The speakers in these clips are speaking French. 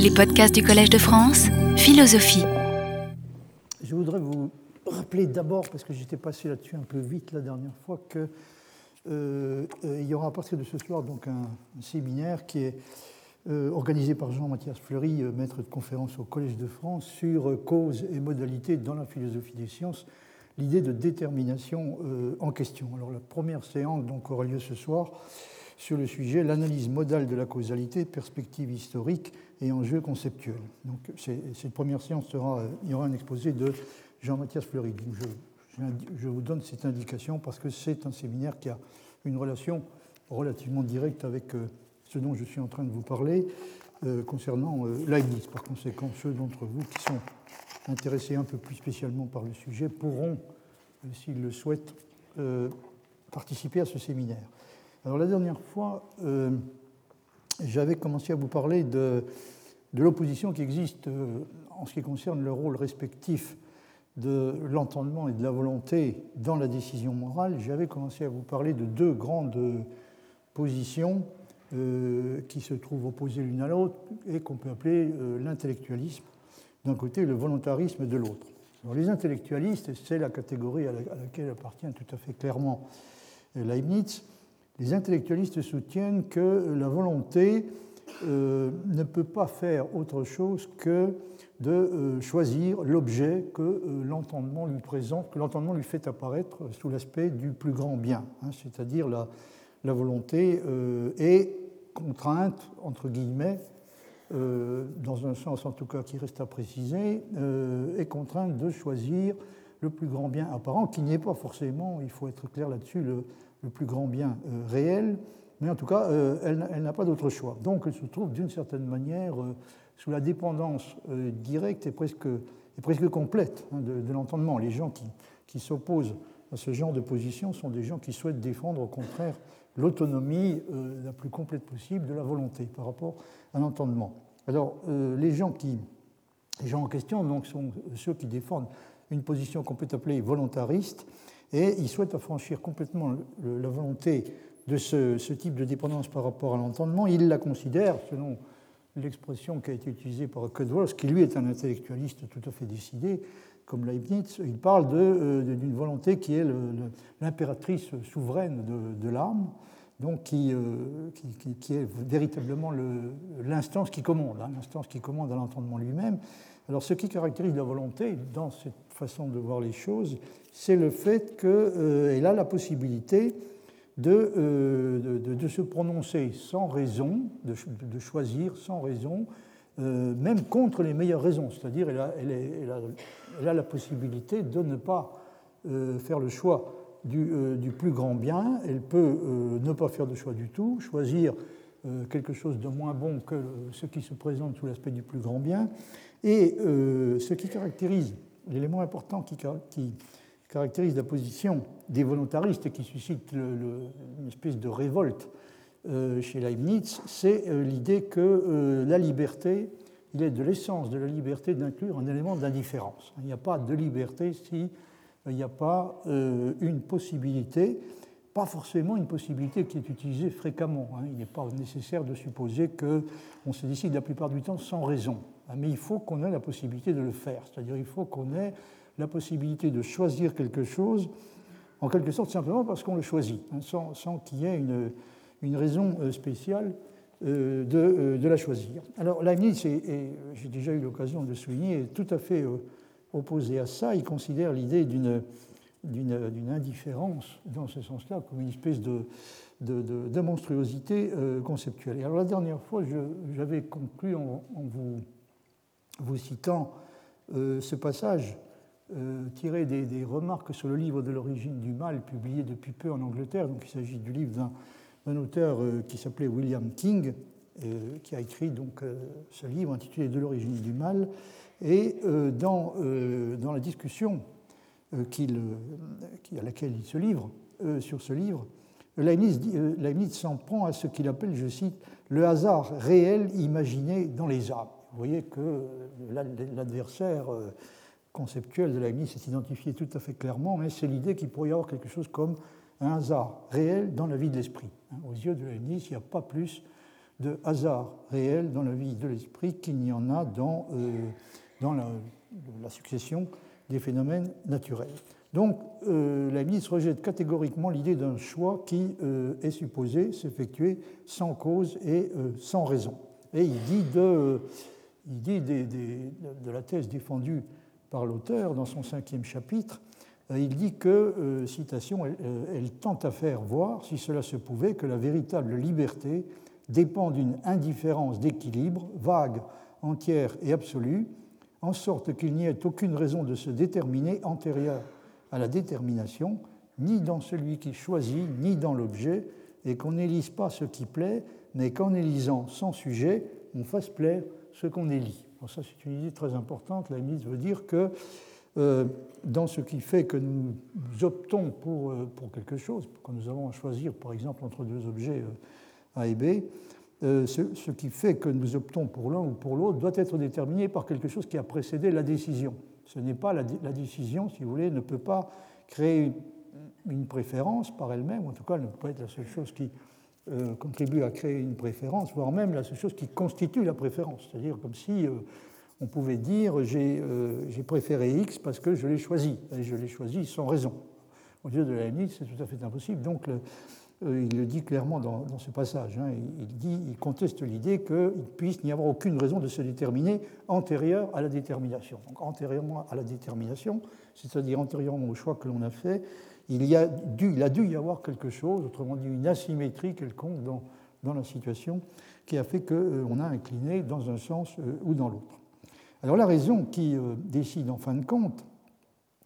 Les podcasts du Collège de France, philosophie. Je voudrais vous rappeler d'abord, parce que j'étais passé là-dessus un peu vite la dernière fois, qu'il euh, euh, y aura à partir de ce soir donc un, séminaire qui est euh, organisé par Jean-Mathias Fleury, maître de conférence au Collège de France, sur causes et modalités dans la philosophie des sciences, l'idée de détermination en question. Alors la première séance donc aura lieu ce soir sur le sujet l'analyse modale de la causalité, perspective historique et enjeux conceptuels. Donc, cette première séance sera, il y aura un exposé de Jean-Mathias Fleury. je, vous donne cette indication parce que c'est un séminaire qui a une relation relativement directe avec euh, ce dont je suis en train de vous parler euh, concernant euh, Leibniz. Par conséquent, ceux d'entre vous qui sont intéressés un peu plus spécialement par le sujet pourront, s'ils le souhaitent, participer à ce séminaire. Alors la dernière fois, euh, j'avais commencé à vous parler de, l'opposition qui existe euh, en ce qui concerne le rôle respectif de l'entendement et de la volonté dans la décision morale. J'avais commencé à vous parler de deux grandes positions euh, qui se trouvent opposées l'une à l'autre et qu'on peut appeler l'intellectualisme d'un côté et le volontarisme de l'autre. les intellectualistes, c'est la catégorie à laquelle appartient tout à fait clairement Leibniz, les intellectualistes soutiennent que la volonté euh, ne peut pas faire autre chose que de euh, choisir l'objet que euh, l'entendement lui présente, que l'entendement lui fait apparaître sous l'aspect du plus grand bien, hein, c'est-à-dire la, la, volonté est contrainte, entre guillemets, dans un sens en tout cas qui reste à préciser, est contrainte de choisir le plus grand bien apparent, qui n'est pas forcément, il faut être clair là-dessus, le, le plus grand bien euh, réel, mais en tout cas, euh, elle, n'a pas d'autre choix. Donc elle se trouve d'une certaine manière euh, sous la dépendance directe et presque, et presque complète hein, de, l'entendement. Les gens qui, qui s'opposent à ce genre de position sont des gens qui souhaitent défendre au contraire l'autonomie la plus complète possible de la volonté par rapport à l'entendement. Alors les gens qui les gens en question donc, sont ceux qui défendent une position qu'on peut appeler volontariste, et il souhaite affranchir complètement la volonté de ce, type de dépendance par rapport à l'entendement. Il la considère, selon l'expression qui a été utilisée par Cudworth, qui lui est un intellectualiste tout à fait décidé, comme Leibniz, il parle euh, d'une volonté qui est l'impératrice souveraine de, l'âme, donc qui, euh, est véritablement l'instance qui commande, hein, l'instance qui commande à l'entendement lui-même. Alors ce qui caractérise la volonté dans cette façon de voir les choses, c'est le fait qu'elle euh, a la possibilité euh, de, de, se prononcer sans raison, de, choisir sans raison, euh, même contre les meilleures raisons. C'est-à-dire elle a, elle, a, la possibilité de ne pas faire le choix du, du, plus grand bien, elle peut ne pas faire de choix du tout, choisir quelque chose de moins bon que ce qui se présente sous l'aspect du plus grand bien. Et ce qui caractérise l'élément important qui, caractérise la position des volontaristes et qui suscite une espèce de révolte euh, chez Leibniz, c'est euh, l'idée que euh, la liberté, il est de l'essence de la liberté d'inclure un élément d'indifférence. Il n'y a pas de liberté s'il n'y a pas une possibilité, pas forcément une possibilité qui est utilisée fréquemment. Hein. Il n'est pas nécessaire de supposer qu'on se décide la plupart du temps sans raison. Ah, mais il faut qu'on ait la possibilité de le faire. C'est-à-dire il faut qu'on ait la possibilité de choisir quelque chose, en quelque sorte simplement parce qu'on le choisit, hein, sans, qu'il y ait une, une raison euh, spéciale euh, de, euh, de, la choisir. Alors Leibniz, j'ai déjà eu l'occasion de le souligner, est tout à fait opposé à ça. Il considère l'idée d'une indifférence dans ce sens-là comme une espèce de, de, de monstruosité conceptuelle. Et alors la dernière fois, j'avais conclu en vous vous citant euh, ce passage euh, tiré des, remarques sur le livre de l'origine du mal publié depuis peu en Angleterre. Donc, il s'agit du livre d'un auteur euh, qui s'appelait William King, qui a écrit donc, ce livre intitulé De l'origine du mal. Et dans, la discussion à laquelle il se livre sur ce livre, Leibniz s'en prend à ce qu'il appelle, je cite, le hasard réel imaginé dans les âmes. Vous voyez que l'adversaire euh, conceptuel de Leibniz s'est identifié tout à fait clairement, mais c'est l'idée qu'il pourrait y avoir quelque chose comme un hasard réel dans la vie de l'esprit. Hein, aux yeux de Leibniz, il n'y a pas plus de hasard réel dans la vie de l'esprit qu'il n'y en a dans, dans la, succession des phénomènes naturels. Donc, euh, ministre rejette catégoriquement l'idée d'un choix qui est supposé s'effectuer sans cause et sans raison. Et il dit de, il dit de la thèse défendue par l'auteur dans son cinquième chapitre, euh, il dit que, euh, citation, elle, euh, elle, tente à faire voir, si cela se pouvait, que la véritable liberté dépend d'une indifférence d'équilibre vague, entière et absolue, en sorte qu'il n'y ait aucune raison de se déterminer antérieure à la détermination, ni dans celui qui choisit, ni dans l'objet, et qu'on n'élise pas ce qui plaît, mais qu'en élisant sans sujet, on fasse plaire ce qu'on élit. ça, c'est une idée très importante. La mise veut dire que euh, dans ce qui fait que nous optons pour, euh, pour quelque chose, quand nous avons à choisir, par exemple, entre deux objets euh, A et B, ce, qui fait que nous optons pour l'un ou pour l'autre doit être déterminé par quelque chose qui a précédé la décision. Ce n'est pas la, la, décision, si vous voulez, ne peut pas créer une, une préférence par elle-même, en tout cas, elle ne peut pas être la seule chose qui euh, contribue à créer une préférence, voire même la chose qui constitue la préférence. C'est-à-dire comme si euh, on pouvait dire euh, j'ai préféré X parce que je l'ai choisi, et je l'ai choisi sans raison. Au lieu de la limite, c'est tout à fait impossible. Donc il le dit clairement dans, ce passage. Hein. il, dit, il conteste l'idée qu'il puisse n'y avoir aucune raison de se déterminer antérieure à la détermination. Donc antérieurement à la détermination, c'est-à-dire antérieurement au choix que l'on a fait, il, a dû, y avoir quelque chose, autrement dit une asymétrie quelconque dans, la situation, qui a fait qu'on euh, a incliné dans un sens euh, ou dans l'autre. Alors la raison qui euh, décide en fin de compte,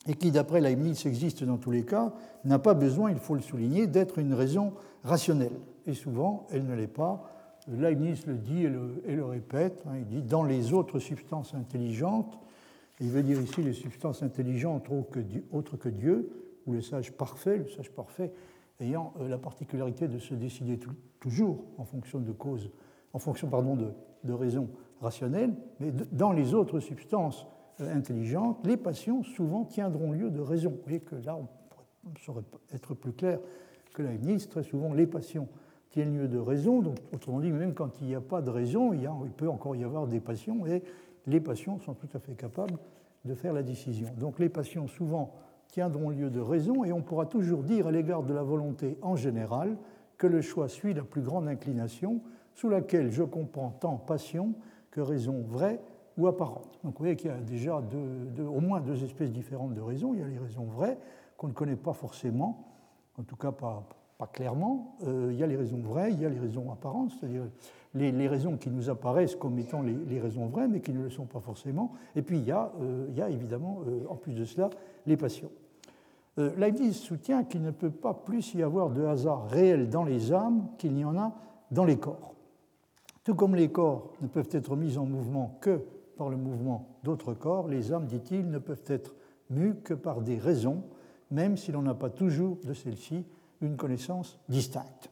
et qui d'après Leibniz existe dans tous les cas, n'a pas besoin, il faut le souligner, d'être une raison rationnelle. Et souvent, elle ne l'est pas. Leibniz le dit et le, et le répète, hein, il dit dans les autres substances intelligentes, il veut dire ici les substances intelligentes autres que Dieu, ou le sage parfait, le sage parfait ayant euh, la particularité de se décider toujours en fonction de causes, en fonction pardon, de, de raisons rationnelles, mais dans les autres substances euh, intelligentes, les passions souvent tiendront lieu de raison. Vous voyez que là, on saurait être plus clair que ministre, très souvent les passions tiennent lieu de raison, donc autrement dit, même quand il n'y a pas de raison, il, il peut encore y avoir des passions, et les passions sont tout à fait capables de faire la décision. Donc les passions souvent tiendront lieu de raison et on pourra toujours dire à l'égard de la volonté en général que le choix suit la plus grande inclination sous laquelle je comprends tant passion que raison vraie ou apparente. Donc vous voyez qu'il y a déjà au moins deux espèces différentes de raisons. Il y a les raisons vraies qu'on ne connaît pas forcément, en tout cas pas, clairement. Euh, il y a les raisons vraies, il y a les raisons apparentes, c'est-à-dire les, raisons qui nous apparaissent comme étant les, raisons vraies, mais qui ne le sont pas forcément. Et puis il y a, euh, évidemment, euh, en plus de cela, les passions. Euh, Leibniz soutient qu'il ne peut pas plus y avoir de hasard réel dans les âmes qu'il n'y en a dans les corps. Tout comme les corps ne peuvent être mis en mouvement que par le mouvement d'autres corps, les âmes, dit-il, ne peuvent être mues que par des raisons, même si l'on n'a pas toujours de celles-ci une connaissance distincte.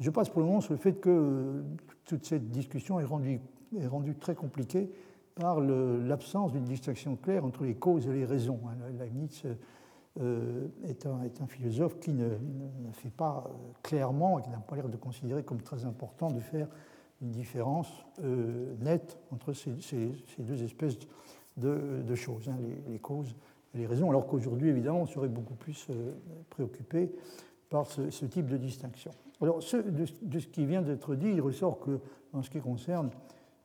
Je passe pour le moment sur le fait que euh, toute cette discussion est rendue, est rendue très compliquée par l'absence d'une distinction claire entre les causes et les raisons. Leibniz est un, est, un, philosophe qui ne, fait pas euh, clairement et qui n'a pas l'air de considérer comme très important de faire une différence euh, nette entre ces, deux espèces de, choses, hein, les, causes et les raisons, alors qu'aujourd'hui, évidemment, on serait beaucoup plus préoccupé par ce, type de distinction. Alors, de, ce qui vient d'être dit, il ressort que, en ce qui concerne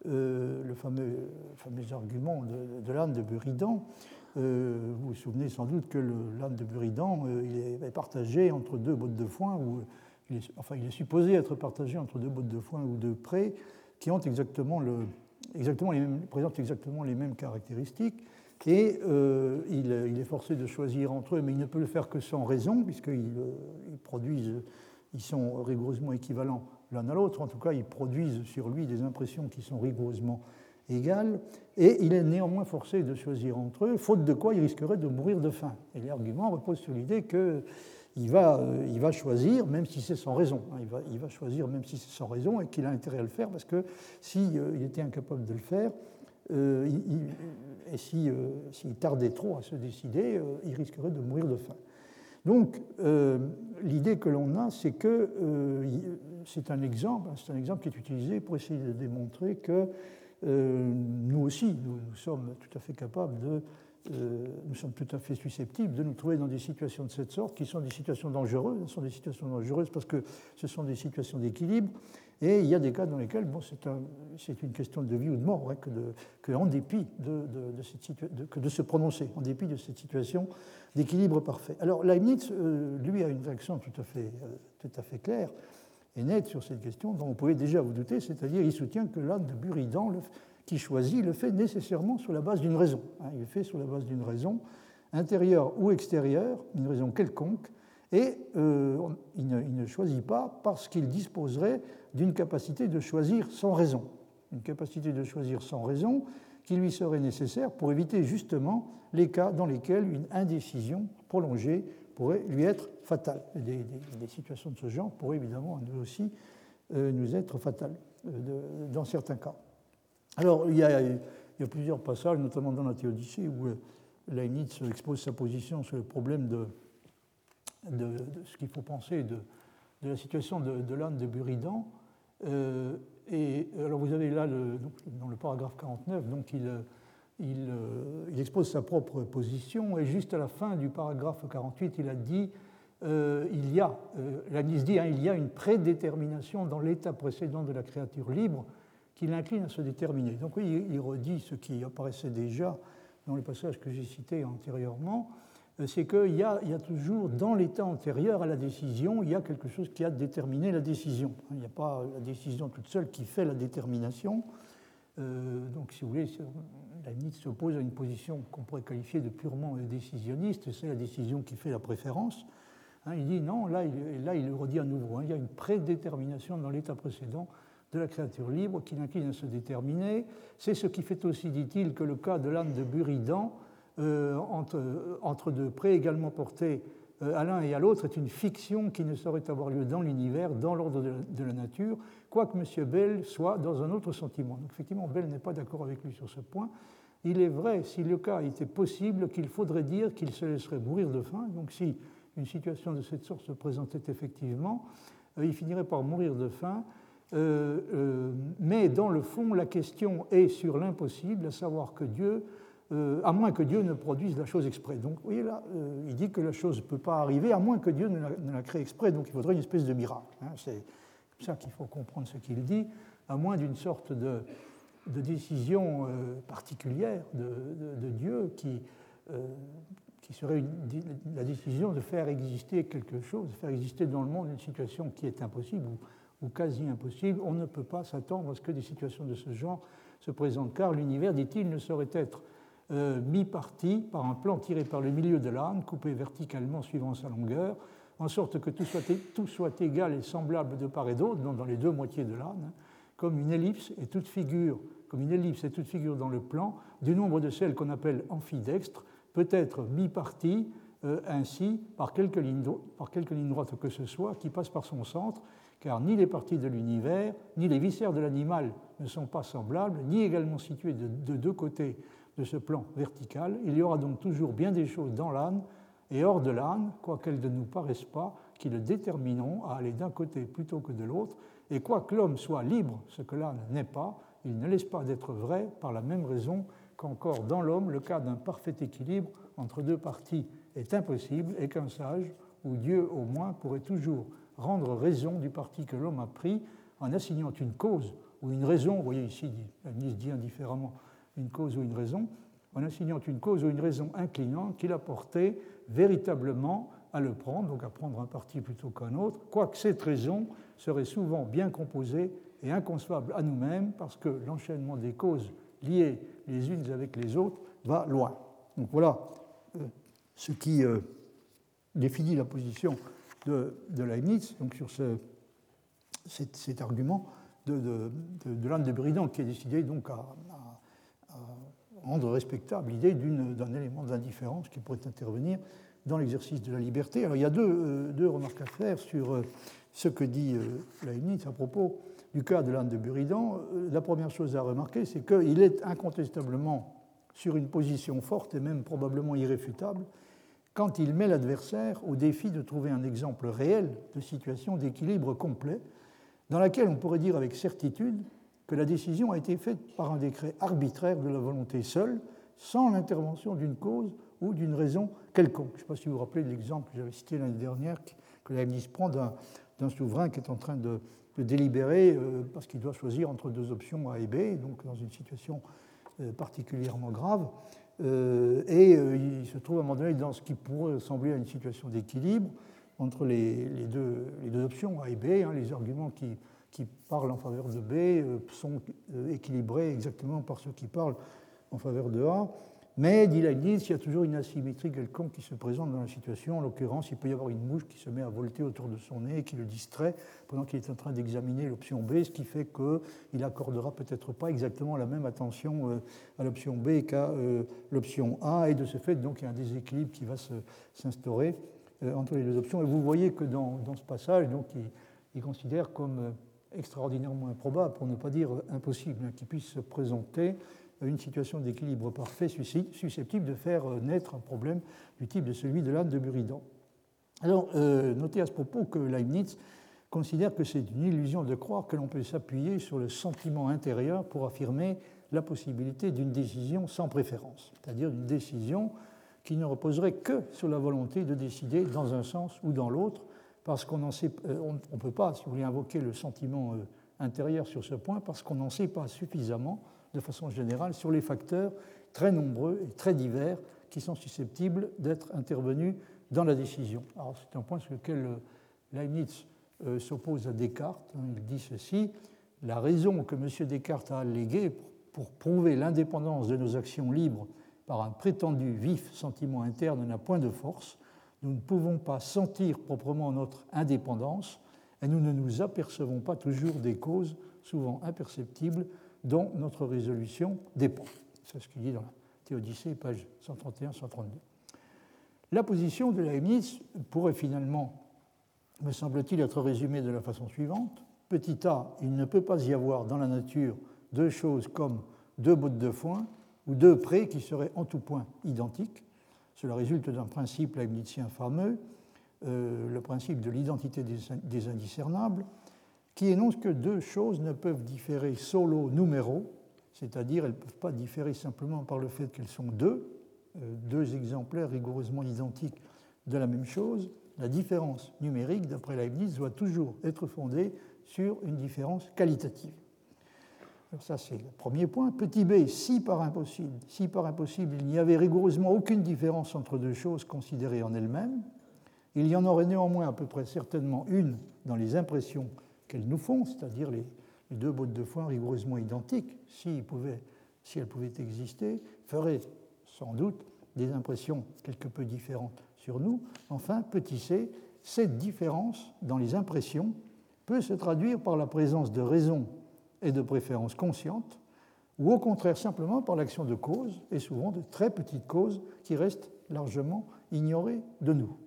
le fameux, fameux argument de, de de Buridan, euh, vous vous souvenez sans doute que l'âne de Buridan euh, est partagé entre deux bottes de foin, ou, enfin il est supposé être partagé entre deux bottes de foin ou deux prés qui ont exactement le, exactement présentent exactement les mêmes caractéristiques. Et euh, il, est forcé de choisir entre eux, mais il ne peut le faire que sans raison, puisqu'ils ils produisent, ils sont rigoureusement équivalents l'un à l'autre. En tout cas, ils produisent sur lui des impressions qui sont rigoureusement égale, et il est néanmoins forcé de choisir entre eux, faute de quoi il risquerait de mourir de faim. Et l'argument repose sur l'idée qu'il va, euh, il va choisir, même si c'est sans raison. Hein. Il va, il va, choisir, même si c'est sans raison, et qu'il a intérêt à le faire, parce que s'il euh, était incapable de le faire, euh, et s'il si, tardait trop à se décider, il risquerait de mourir de faim. Donc, euh, l'idée que l'on a, c'est que euh, c'est un exemple, hein, c'est un exemple qui est utilisé pour essayer de démontrer que euh, nous aussi, nous, sommes tout à fait capables de, nous sommes tout à fait susceptibles de nous trouver dans des situations de cette sorte, qui sont des situations dangereuses, ce sont des situations dangereuses parce que ce sont des situations d'équilibre, et il y a des cas dans lesquels bon, c'est un, une question de vie ou de mort, hein, que, de, que, en dépit de, cette que de se prononcer, en dépit de cette situation d'équilibre parfait. Alors Leibniz, euh, lui, a une réaction tout à, fait, euh, tout à fait claire et nette sur cette question, dont vous pouvez déjà vous douter, c'est-à-dire il soutient que l'âme de Buridan, qui choisit, le fait nécessairement sur la base d'une raison. Hein, il le fait sur la base d'une raison intérieure ou extérieure, une raison quelconque, et euh, ne, il, ne, choisit pas parce qu'il disposerait d'une capacité de choisir sans raison. Une capacité de choisir sans raison qui lui serait nécessaire pour éviter justement les cas dans lesquels une indécision prolongée pourrait lui être fatale. Des, situations de ce genre pourraient évidemment nous aussi euh, nous être fatales euh, dans certains cas. Alors, il y, a, plusieurs passages, notamment dans la Théodicée, où euh, Leibniz expose sa position sur le problème de, de, ce qu'il faut penser de, la situation de, l'âne de Buridan. Euh, et alors vous avez là, le, dans le paragraphe 49, donc il, il, il, expose sa propre position, et juste à la fin du paragraphe 48, il a dit euh, il y a, euh, dit, hein, il y a une prédétermination dans l'état précédent de la créature libre qui l'incline à se déterminer. Donc oui, il redit ce qui apparaissait déjà dans les passages que j'ai cités antérieurement, euh, c'est qu'il y, y, a toujours, dans l'état antérieur à la décision, il y a quelque chose qui a déterminé la décision. Il n'y a pas la décision toute seule qui fait la détermination. Euh, donc, si vous voulez, Leibniz s'oppose à une position qu'on pourrait qualifier de purement décisionniste, c'est la décision qui fait la préférence. Hein, il dit non, là il, le redit à nouveau, hein, il y a une prédétermination dans l'état précédent de la créature libre qui l'incline à se déterminer. C'est ce qui fait aussi, dit-il, que le cas de l'âne de Buridan, euh, entre, entre, deux prêts également portés euh, à l'un et à l'autre est une fiction qui ne saurait avoir lieu dans l'univers, dans l'ordre de, la nature, quoique M. Bell soit dans un autre sentiment. Donc effectivement, Bell n'est pas d'accord avec lui sur ce point. Il est vrai, si le cas était possible, qu'il faudrait dire qu'il se laisserait mourir de faim. Donc si une situation de cette sorte se présentait effectivement, euh, il finirait par mourir de faim. Euh, euh, mais dans le fond, la question est sur l'impossible, à savoir que Dieu euh, à moins que Dieu ne produise la chose exprès. Donc, vous voyez là, euh, il dit que la chose ne peut pas arriver, à moins que Dieu ne la, ne crée exprès, donc il faudrait une espèce de miracle. Hein. C'est comme ça qu'il faut comprendre ce qu'il dit, à moins d'une sorte de, décision euh, particulière de, Dieu qui, qui serait la décision de faire exister quelque chose, de faire exister dans le monde une situation qui est impossible ou quasi impossible. On ne peut pas s'attendre à ce que des situations de ce genre se présentent, car l'univers, dit-il, ne saurait être euh, mi-parti par un plan tiré par le milieu de l'âne, coupé verticalement suivant sa longueur, en sorte que tout soit, égal et semblable de part et d'autre, dans les deux moitiés de l'âne, comme une ellipse et toute figure, comme une ellipse et toute figure dans le plan, du nombre de celles qu'on appelle amphidextres, peut être mi-parti euh, ainsi par quelques, lignes, par droites que ce soit, qui passent par son centre, car ni les parties de l'univers, ni les viscères de l'animal ne sont pas semblables, ni également situés de, de deux côtés de ce plan vertical. Il y aura donc toujours bien des choses dans l'âne et hors de l'âne, quoiqu'elles ne nous paraissent pas, qui le détermineront à aller d'un côté plutôt que de l'autre. Et quoique l'homme soit libre, ce que l'âne n'est pas, il ne laisse pas d'être vrai par la même raison qu'encore dans l'homme, le cas d'un parfait équilibre entre deux parties est impossible et qu'un sage, ou Dieu au moins, pourrait toujours rendre raison du parti que l'homme a pris en assignant une cause ou une raison, vous voyez ici, Nice dit indifféremment, une cause ou une raison, en assignant une cause ou une raison inclinante qui l'a porté véritablement à le prendre, donc à prendre un parti plutôt qu'un autre, quoique cette raison serait souvent bien composée et inconcevable à nous-mêmes, parce que l'enchaînement des causes liées les unes avec les autres va loin. Donc voilà euh, ce qui euh, définit la position de, Leibniz donc sur ce, cet, argument de, de, de, de Buridan qui est décidé donc à, rendre respectable l'idée d'un élément d'indifférence qui pourrait intervenir dans l'exercice de la liberté. Alors il y a deux, euh, remarques à faire sur euh, ce que dit euh, Leibniz à propos du cas de l'âne de Buridan. La première chose à remarquer, c'est qu'il est incontestablement sur une position forte et même probablement irréfutable quand il met l'adversaire au défi de trouver un exemple réel de situation d'équilibre complet, dans laquelle on pourrait dire avec certitude que la décision a été faite par un décret arbitraire de la volonté seule, sans l'intervention d'une cause ou d'une raison quelconque. Je ne sais pas si vous vous rappelez de l'exemple que j'avais cité l'année dernière, que Leibniz prend d'un souverain qui est en train de, délibérer euh, parce qu'il doit choisir entre deux options A et B, donc dans une situation euh, particulièrement grave. Euh, et il se trouve à un moment donné dans ce qui pourrait ressembler à une situation d'équilibre entre les, deux, les, deux, options A et B. Hein, les arguments qui, qui, parlent en faveur de B sont équilibrés exactement par ceux qui parlent en faveur de A. Mais, dit Leibniz, il y a toujours une asymétrie quelconque qui se présente dans la situation. En l'occurrence, il peut y avoir une mouche qui se met à volter autour de son nez et qui le distrait pendant qu'il est en train d'examiner l'option B, ce qui fait qu'il n'accordera peut-être pas exactement la même attention euh, à l'option B qu'à euh, l'option A. Et de ce fait, donc, il y a un déséquilibre qui va s'instaurer euh, entre les deux options. Et vous voyez que dans, ce passage, donc, il, considère comme extraordinairement improbable, pour ne pas dire impossible, hein, qu'il puisse se présenter une situation d'équilibre parfait susceptible de faire euh, naître un problème du type de celui de l'âne de Buridan. Alors, euh, notez à ce propos que Leibniz considère que c'est une illusion de croire que l'on peut s'appuyer sur le sentiment intérieur pour affirmer la possibilité d'une décision sans préférence, c'est-à-dire une décision qui ne reposerait que sur la volonté de décider dans un sens ou dans l'autre, parce qu'on euh, ne peut pas, si vous voulez, invoquer le sentiment intérieur sur ce point, parce qu'on n'en sait pas suffisamment de façon générale sur les facteurs très nombreux et très divers qui sont susceptibles d'être intervenus dans la décision. Alors c'est un point sur lequel euh, Leibniz euh, s'oppose à Descartes. Hein. Il dit ceci, la raison que M. Descartes a alléguée pour prouver l'indépendance de nos actions libres par un prétendu vif sentiment interne n'a point de force. Nous ne pouvons pas sentir proprement notre indépendance et nous ne nous apercevons pas toujours des causes, souvent imperceptibles, dont notre résolution dépend. C'est ce qu'il dit dans la Théodicée, page 131-132. La position de Leibniz pourrait finalement, me semble-t-il, être résumée de la façon suivante. Petit a, il ne peut pas y avoir dans la nature deux choses comme deux bottes de foin ou deux prés qui seraient en tout point identiques. Cela résulte d'un principe leibnizien fameux, euh, le principe de l'identité des indiscernables, qui énonce que deux choses ne peuvent différer solo numéro, c'est-à-dire elles ne peuvent pas différer simplement par le fait qu'elles sont deux, euh, deux exemplaires rigoureusement identiques de la même chose. La différence numérique, d'après Leibniz, doit toujours être fondée sur une différence qualitative. Ça, c'est le premier point. Petit b, si par impossible, si par impossible il n'y avait rigoureusement aucune différence entre deux choses considérées en elles-mêmes, il y en aurait néanmoins à peu près certainement une dans les impressions qu'elles nous font, c'est-à-dire les, deux bottes de foin rigoureusement identiques, si, si elles pouvaient exister, feraient sans doute des impressions quelque peu différentes sur nous. Enfin, petit c, cette différence dans les impressions peut se traduire par la présence de raisons et de préférences conscientes, ou au contraire simplement par l'action de causes, et souvent de très petites causes qui restent largement ignorées de nous.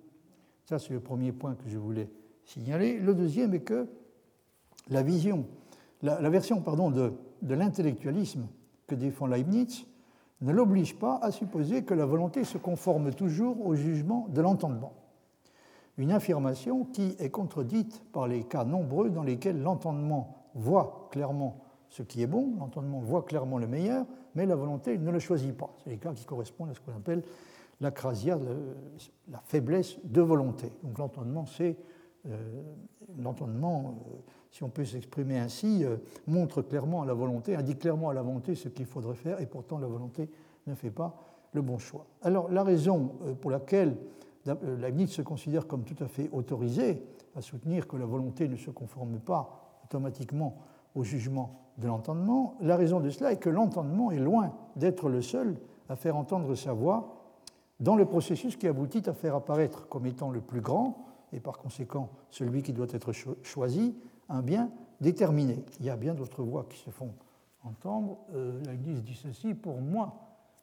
Ça, c'est le premier point que je voulais signaler. Le deuxième est que la, vision, version de, de l'intellectualisme que défend Leibniz ne l'oblige pas à supposer que la volonté se conforme toujours au jugement de l'entendement. Une affirmation qui est contredite par les cas nombreux dans lesquels l'entendement voit clairement ce qui est bon, l'entendement voit clairement le meilleur, mais la volonté ne le choisit pas. C'est cas qui correspondent à ce qu'on appelle l'acrasia, la faiblesse de volonté. Donc l'entendement, c'est euh, l'entendement, euh, si on peut s'exprimer ainsi, euh, montre clairement à la volonté, indique clairement à la volonté ce qu'il faudrait faire, et pourtant la volonté ne fait pas le bon choix. Alors la raison pour laquelle Leibniz se considère comme tout à fait autorisé à soutenir que la volonté ne se conforme pas automatiquement au jugement de l'entendement, la raison de cela est que l'entendement est loin d'être le seul à faire entendre sa voix dans le processus qui aboutit à faire apparaître comme étant le plus grand et par conséquent celui qui doit être choisi, un bien déterminé. Il y a bien d'autres voix qui se font entendre. Euh, dit ceci, pour moi,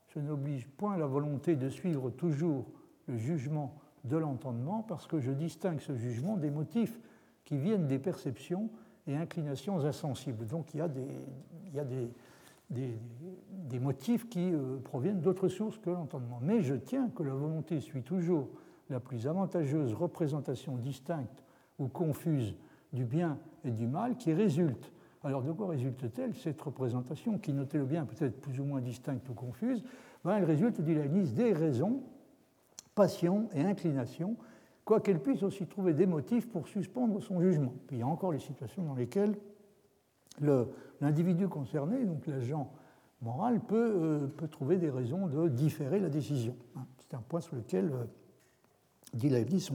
je n'oblige point la volonté de suivre toujours le jugement de l'entendement parce que je distingue ce jugement des motifs qui viennent des perceptions et inclinations insensibles. Donc il y a des, motifs qui euh, proviennent d'autres sources que l'entendement. Mais je tiens que la volonté suit toujours la plus avantageuse représentation distincte ou confuse du bien et du mal qui résulte. Alors de quoi résulte-t-elle cette représentation qui, notez-le bien, peut-être plus ou moins distincte ou confuse? Ben, Elle résulte, dit liste des raisons, passions et inclinations, quoiqu'elle puisse aussi trouver des motifs pour suspendre son jugement. Puis il y a encore les situations dans lesquelles l'individu concerné, donc l'agent moral, peut, euh, peut, trouver des raisons de différer la décision. Hein. C'est un point sur lequel, euh, dit Leibniz,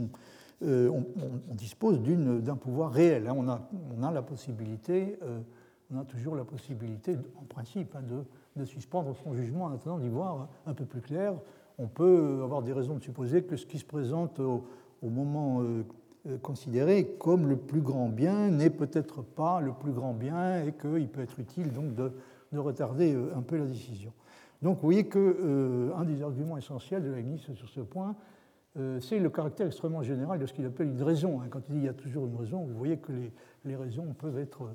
euh, on, on, dispose d'un pouvoir réel. Hein. On, a, on, a, la possibilité, on a toujours la possibilité, en principe, hein, de, de, suspendre son jugement en attendant d'y voir un peu plus clair. On peut avoir des raisons de supposer que ce qui se présente au, au moment euh, considéré comme le plus grand bien n'est peut-être pas le plus grand bien et qu'il peut être utile donc de, retarder euh, un peu la décision. Donc vous voyez qu'un euh, des arguments essentiels de Leibniz sur ce point, c'est le caractère extrêmement général de ce qu'il appelle une raison. Hein. Quand il dit qu'il y a toujours une raison, vous voyez que les, raisons peuvent être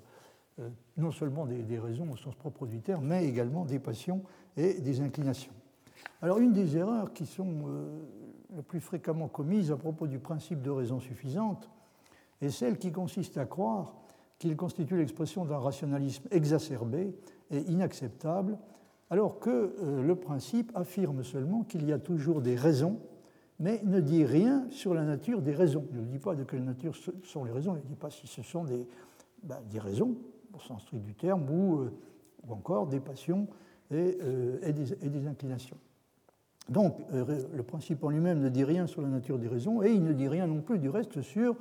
non seulement des, raisons au sens propre du terme, mais également des passions et des inclinations. Alors une des erreurs qui sont le plus fréquemment commise à propos du principe de raison suffisante est celle qui consiste à croire qu'il constitue l'expression d'un rationalisme exacerbé et inacceptable, alors que euh, le principe affirme seulement qu'il y a toujours des raisons, mais ne dit rien sur la nature des raisons. Il ne dit pas de quelle nature sont les raisons, il ne dit pas si ce sont des, ben, raisons, au sens strict du terme, ou, euh, encore des passions et, euh, des inclinations. Donc, euh, le principe en lui-même ne dit rien sur la nature des raisons et il ne dit rien non plus du reste sur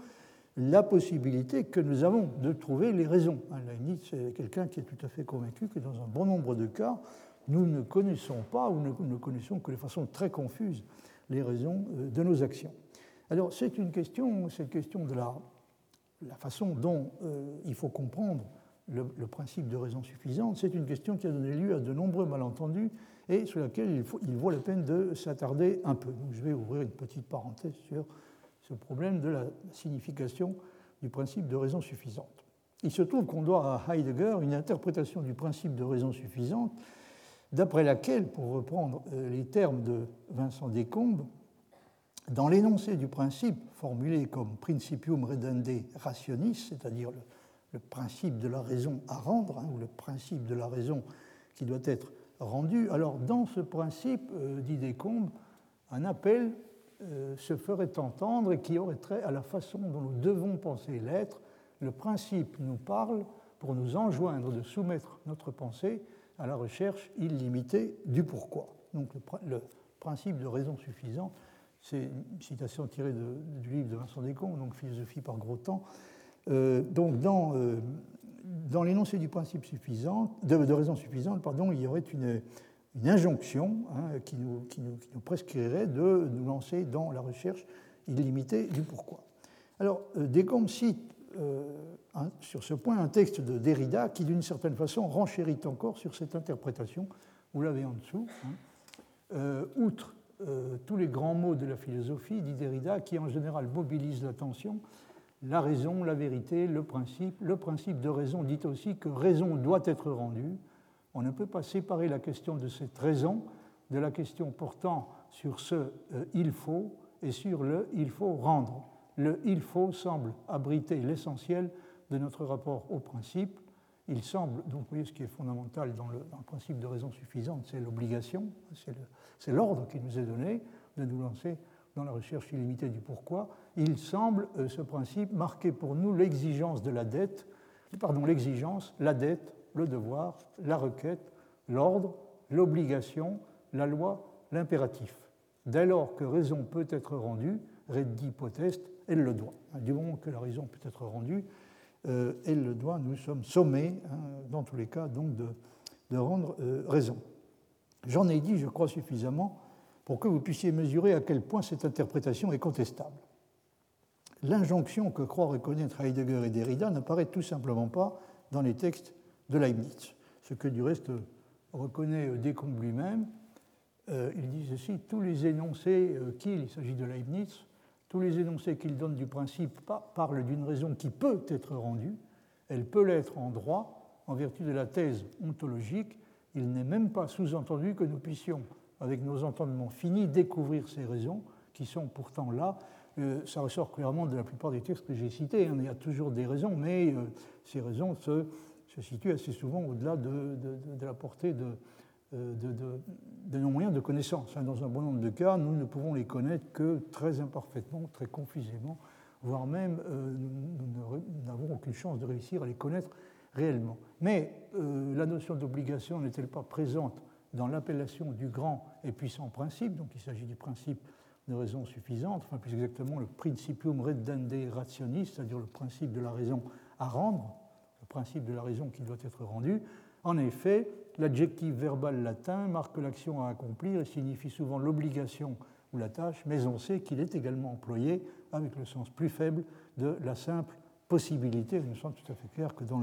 la possibilité que nous avons de trouver les raisons. Leibniz c'est quelqu'un qui est tout à fait convaincu que dans un bon nombre de cas, nous ne connaissons pas ou ne connaissons que de façon très confuse les raisons euh, de nos actions. Alors, c'est une question, cette question de la, la façon dont euh, il faut comprendre le, principe de raison suffisante, c'est une question qui a donné lieu à de nombreux malentendus et sur laquelle il, vaut la peine de s'attarder un peu. Donc, je vais ouvrir une petite parenthèse sur ce problème de la signification du principe de raison suffisante. Il se trouve qu'on doit à Heidegger une interprétation du principe de raison suffisante, d'après laquelle, pour reprendre euh, les termes de Vincent Descombes, dans l'énoncé du principe formulé comme principium redende rationis, c'est-à-dire le, principe de la raison à rendre, hein, ou le principe de la raison qui doit être rendu. Alors, dans ce principe, euh, dit Descombes, un appel euh, se ferait entendre et qui aurait trait à la façon dont nous devons penser l'être. Le principe nous parle pour nous enjoindre de soumettre notre pensée à la recherche illimitée du pourquoi. Donc, le, principe de raison suffisante, c'est une citation tirée du livre de Vincent Descombes, donc Philosophie par gros temps. Euh, donc, dans dans l'énoncé du principe suffisant, de, raison suffisante, pardon, il y aurait une, injonction hein, qui, nous, prescrirait de nous lancer dans la recherche illimitée du pourquoi. Alors, euh, Descombes cite euh, sur ce point un texte de Derrida qui, d'une certaine façon, renchérit encore sur cette interprétation. Vous l'avez en dessous. Hein. Euh, outre tous les grands mots de la philosophie, dit Derrida, qui en général mobilisent l'attention, la raison, la vérité, le principe. Le principe de raison dit aussi que raison doit être rendue. On ne peut pas séparer la question de cette raison de la question portant sur ce euh, il faut et sur le il faut rendre. Le il faut semble abriter l'essentiel de notre rapport au principe. Il semble, donc vous voyez ce qui est fondamental dans dans le principe de raison suffisante, c'est l'obligation, c'est l'ordre qui nous est donné de nous lancer dans la recherche illimitée du pourquoi, il semble, euh, ce principe, marquer pour nous l'exigence de la dette, pardon, l'exigence, la dette, le devoir, la requête, l'ordre, l'obligation, la loi, l'impératif. Dès lors que raison peut être rendue, reddi potest, elle le doit. Du moment que la raison peut être rendue, euh, elle le doit, nous sommes sommés, hein, dans tous les cas, donc de, de rendre euh, raison. J'en ai dit, je crois, suffisamment pour que vous puissiez mesurer à quel point cette interprétation est contestable. L'injonction que croient reconnaître Heidegger et Derrida n'apparaît tout simplement pas dans les textes de Leibniz, ce que du reste reconnaît Descombes lui-même. Euh, il dit ceci tous les énoncés euh, qu'il, il s'agit de Leibniz, tous les énoncés qu'il donne du principe parlent d'une raison qui peut être rendue, elle peut l'être en droit en vertu de la thèse ontologique, il n'est même pas sous-entendu que nous puissions, avec nos entendements finis, découvrir ces raisons qui sont pourtant là. Euh, ça ressort clairement de la plupart des textes que j'ai cités. Hein. Il y a toujours des raisons, mais euh, ces raisons se, situent assez souvent au-delà de, la portée de, euh, de, nos moyens de connaissance. Hein. Dans un bon nombre de cas, nous ne pouvons les connaître que très imparfaitement, très confusément, voire même nous n'avons aucune chance de réussir à les connaître réellement. Mais la notion d'obligation n'est-elle pas présente dans l'appellation du grand et puissant principe Donc il s'agit du principe de raison suffisante, enfin plus exactement le principium redende rationis, c'est-à-dire le principe de la raison à rendre, le principe de la raison qui doit être rendue. En effet, l'adjectif verbal latin marque l'action à accomplir et signifie souvent l'obligation ou la tâche, mais on sait qu'il est également employé avec le sens plus faible de la simple possibilité. Il me semble tout à fait clair que dans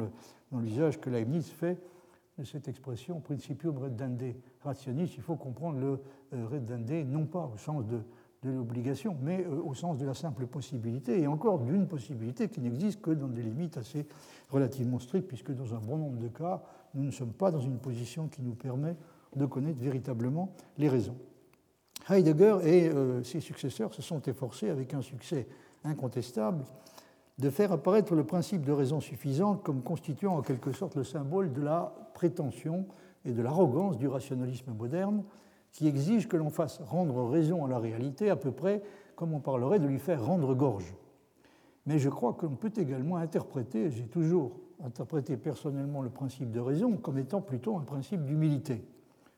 l'usage que Leibniz fait cette expression principium redende rationis, il faut comprendre le euh, redende non pas au sens de de l'obligation, mais euh, au sens de la simple possibilité, et encore d'une possibilité qui n'existe que dans des limites assez relativement strictes, puisque dans un bon nombre de cas, nous ne sommes pas dans une position qui nous permet de connaître véritablement les raisons. Heidegger et euh, ses successeurs se sont efforcés, avec un succès incontestable, de faire apparaître le principe de raison suffisante comme constituant en quelque sorte le symbole de la prétention et de l'arrogance du rationalisme moderne, qui exige que l'on fasse rendre raison à la réalité à peu près comme on parlerait de lui faire rendre gorge. Mais je crois qu'on peut également interpréter, j'ai toujours interprété personnellement le principe de raison comme étant plutôt un principe d'humilité.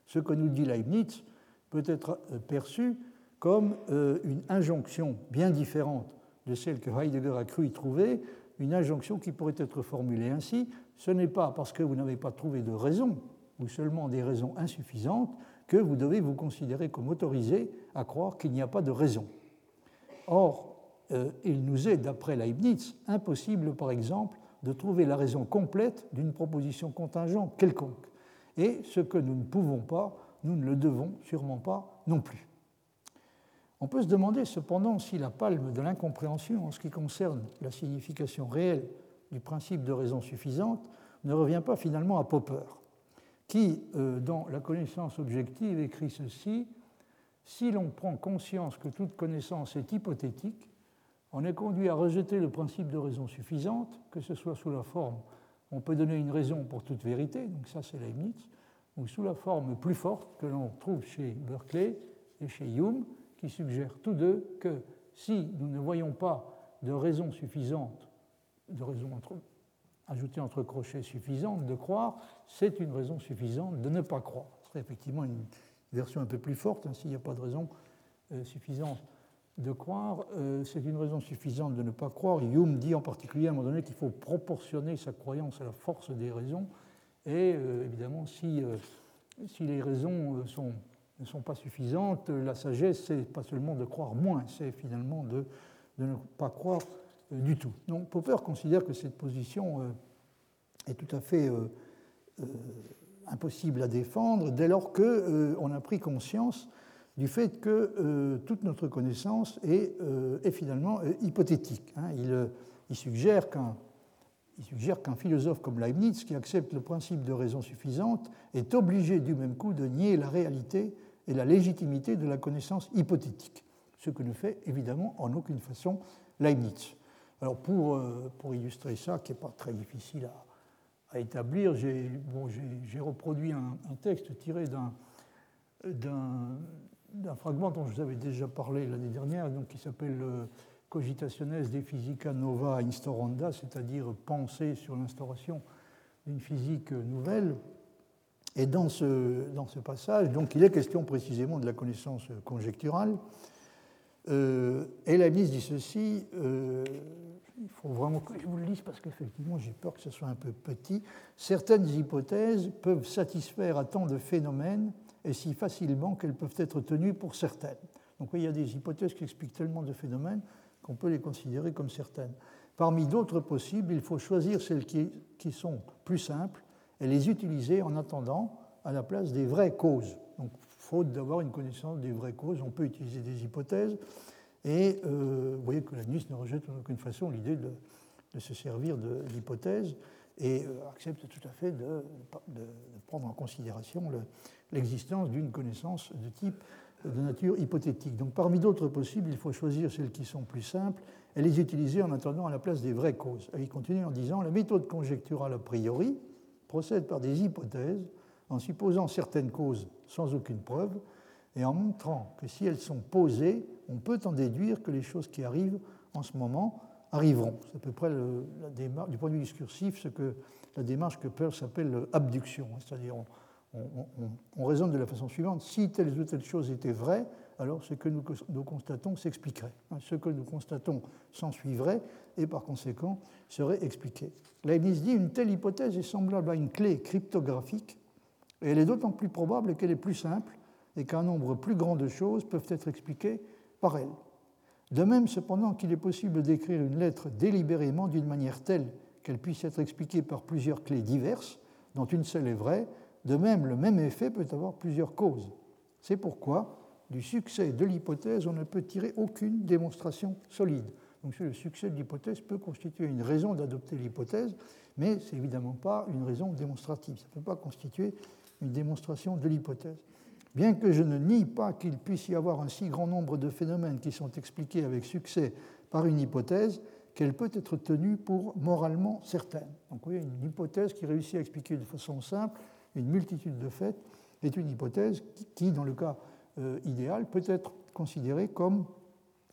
Ce que nous dit Leibniz peut être euh, perçu comme euh, une injonction bien différente de celle que Heidegger a cru y trouver, une injonction qui pourrait être formulée ainsi, ce n'est pas parce que vous n'avez pas trouvé de raison, ou seulement des raisons insuffisantes, que vous devez vous considérer comme autorisé à croire qu'il n'y a pas de raison. Or, euh, il nous est, d'après Leibniz, impossible, par exemple, de trouver la raison complète d'une proposition contingente quelconque. Et ce que nous ne pouvons pas, nous ne le devons sûrement pas non plus. On peut se demander cependant si la palme de l'incompréhension en ce qui concerne la signification réelle du principe de raison suffisante ne revient pas finalement à Popper qui, euh, dans La connaissance objective, écrit ceci Si l'on prend conscience que toute connaissance est hypothétique, on est conduit à rejeter le principe de raison suffisante, que ce soit sous la forme on peut donner une raison pour toute vérité, donc ça c'est Leibniz, ou sous la forme plus forte que l'on trouve chez Berkeley et chez Hume, qui suggèrent tous deux que si nous ne voyons pas de raison suffisante, de raison entre ajouter entre crochets suffisante de croire, c'est une raison suffisante de ne pas croire. Ce serait effectivement une version un peu plus forte, hein, s'il n'y a pas de raison euh, suffisante de croire, euh, c'est une raison suffisante de ne pas croire. Hume dit en particulier à un moment donné qu'il faut proportionner sa croyance à la force des raisons, et euh, évidemment, si les raisons sont, ne sont pas suffisantes, la sagesse, c'est pas seulement de croire moins, c'est finalement de, ne pas croire euh, du tout. Donc Popper considère que cette position euh, est tout à fait euh, impossible à défendre dès lors qu'on a pris conscience du fait que toute notre connaissance est, finalement hypothétique. Hein. Il, suggère qu'un philosophe comme Leibniz, qui accepte le principe de raison suffisante, est obligé du même coup de nier la réalité et la légitimité de la connaissance hypothétique, ce que ne fait évidemment en aucune façon Leibniz. Alors pour, euh, pour illustrer ça, qui n'est pas très difficile à, établir, j'ai bon, reproduit un, texte tiré d'un fragment dont je vous avais déjà parlé l'année dernière, donc qui s'appelle euh, Cogitationes de Physica Nova Instauranda, c'est-à-dire penser sur l'instauration d'une physique nouvelle. Et dans ce, dans ce passage, donc, il est question précisément de la connaissance conjecturale. Euh, et mise dit ceci, euh, il faut vraiment que je vous le lise parce qu'effectivement j'ai peur que ce soit un peu petit. Certaines hypothèses peuvent satisfaire à tant de phénomènes et si facilement qu'elles peuvent être tenues pour certaines. Donc il y a des hypothèses qui expliquent tellement de phénomènes qu'on peut les considérer comme certaines. Parmi d'autres possibles, il faut choisir celles qui, qui sont plus simples et les utiliser en attendant à la place des vraies causes. Donc, faute d'avoir une connaissance des vraies causes, on peut utiliser des hypothèses et euh, vous voyez que la NIS ne rejette en aucune façon l'idée de, se servir de l'hypothèse. et accepte tout à fait de, prendre en considération l'existence d'une connaissance de type de nature hypothétique. Donc parmi d'autres possibles, il faut choisir celles qui sont plus simples et les utiliser en attendant à la place des vraies causes. Et il continue en disant la méthode conjecturale a priori procède par des hypothèses en supposant certaines causes sans aucune preuve et en montrant que si elles sont posées, on peut en déduire que les choses qui arrivent en ce moment arriveront. C'est à peu près la démarche, du point de vue discursif ce que la démarche que Peirce appelle l'abduction, c'est-à-dire on, raisonne de la façon suivante si telle ou telle chose était vraie, alors ce que nous, constatons s'expliquerait. Hein, ce que nous constatons s'ensuivrait et par conséquent serait expliqué. Leibniz dit une telle hypothèse est semblable à une clé cryptographique et elle est d'autant plus probable qu'elle est plus simple et qu'un nombre plus grand de choses peuvent être expliquées par elle. De même, cependant, qu'il est possible d'écrire une lettre délibérément d'une manière telle qu'elle puisse être expliquée par plusieurs clés diverses, dont une seule est vraie, de même, le même effet peut avoir plusieurs causes. C'est pourquoi, du succès de l'hypothèse, on ne peut tirer aucune démonstration solide. Donc le succès de l'hypothèse peut constituer une raison d'adopter l'hypothèse, mais ce n'est évidemment pas une raison démonstrative. Ça ne peut pas constituer une démonstration de l'hypothèse. Bien que je ne nie pas qu'il puisse y avoir un si grand nombre de phénomènes qui sont expliqués avec succès par une hypothèse, qu'elle peut être tenue pour moralement certaine. Donc une hypothèse qui réussit à expliquer de façon simple une multitude de faits est une hypothèse qui, dans le cas euh, idéal, peut être considérée comme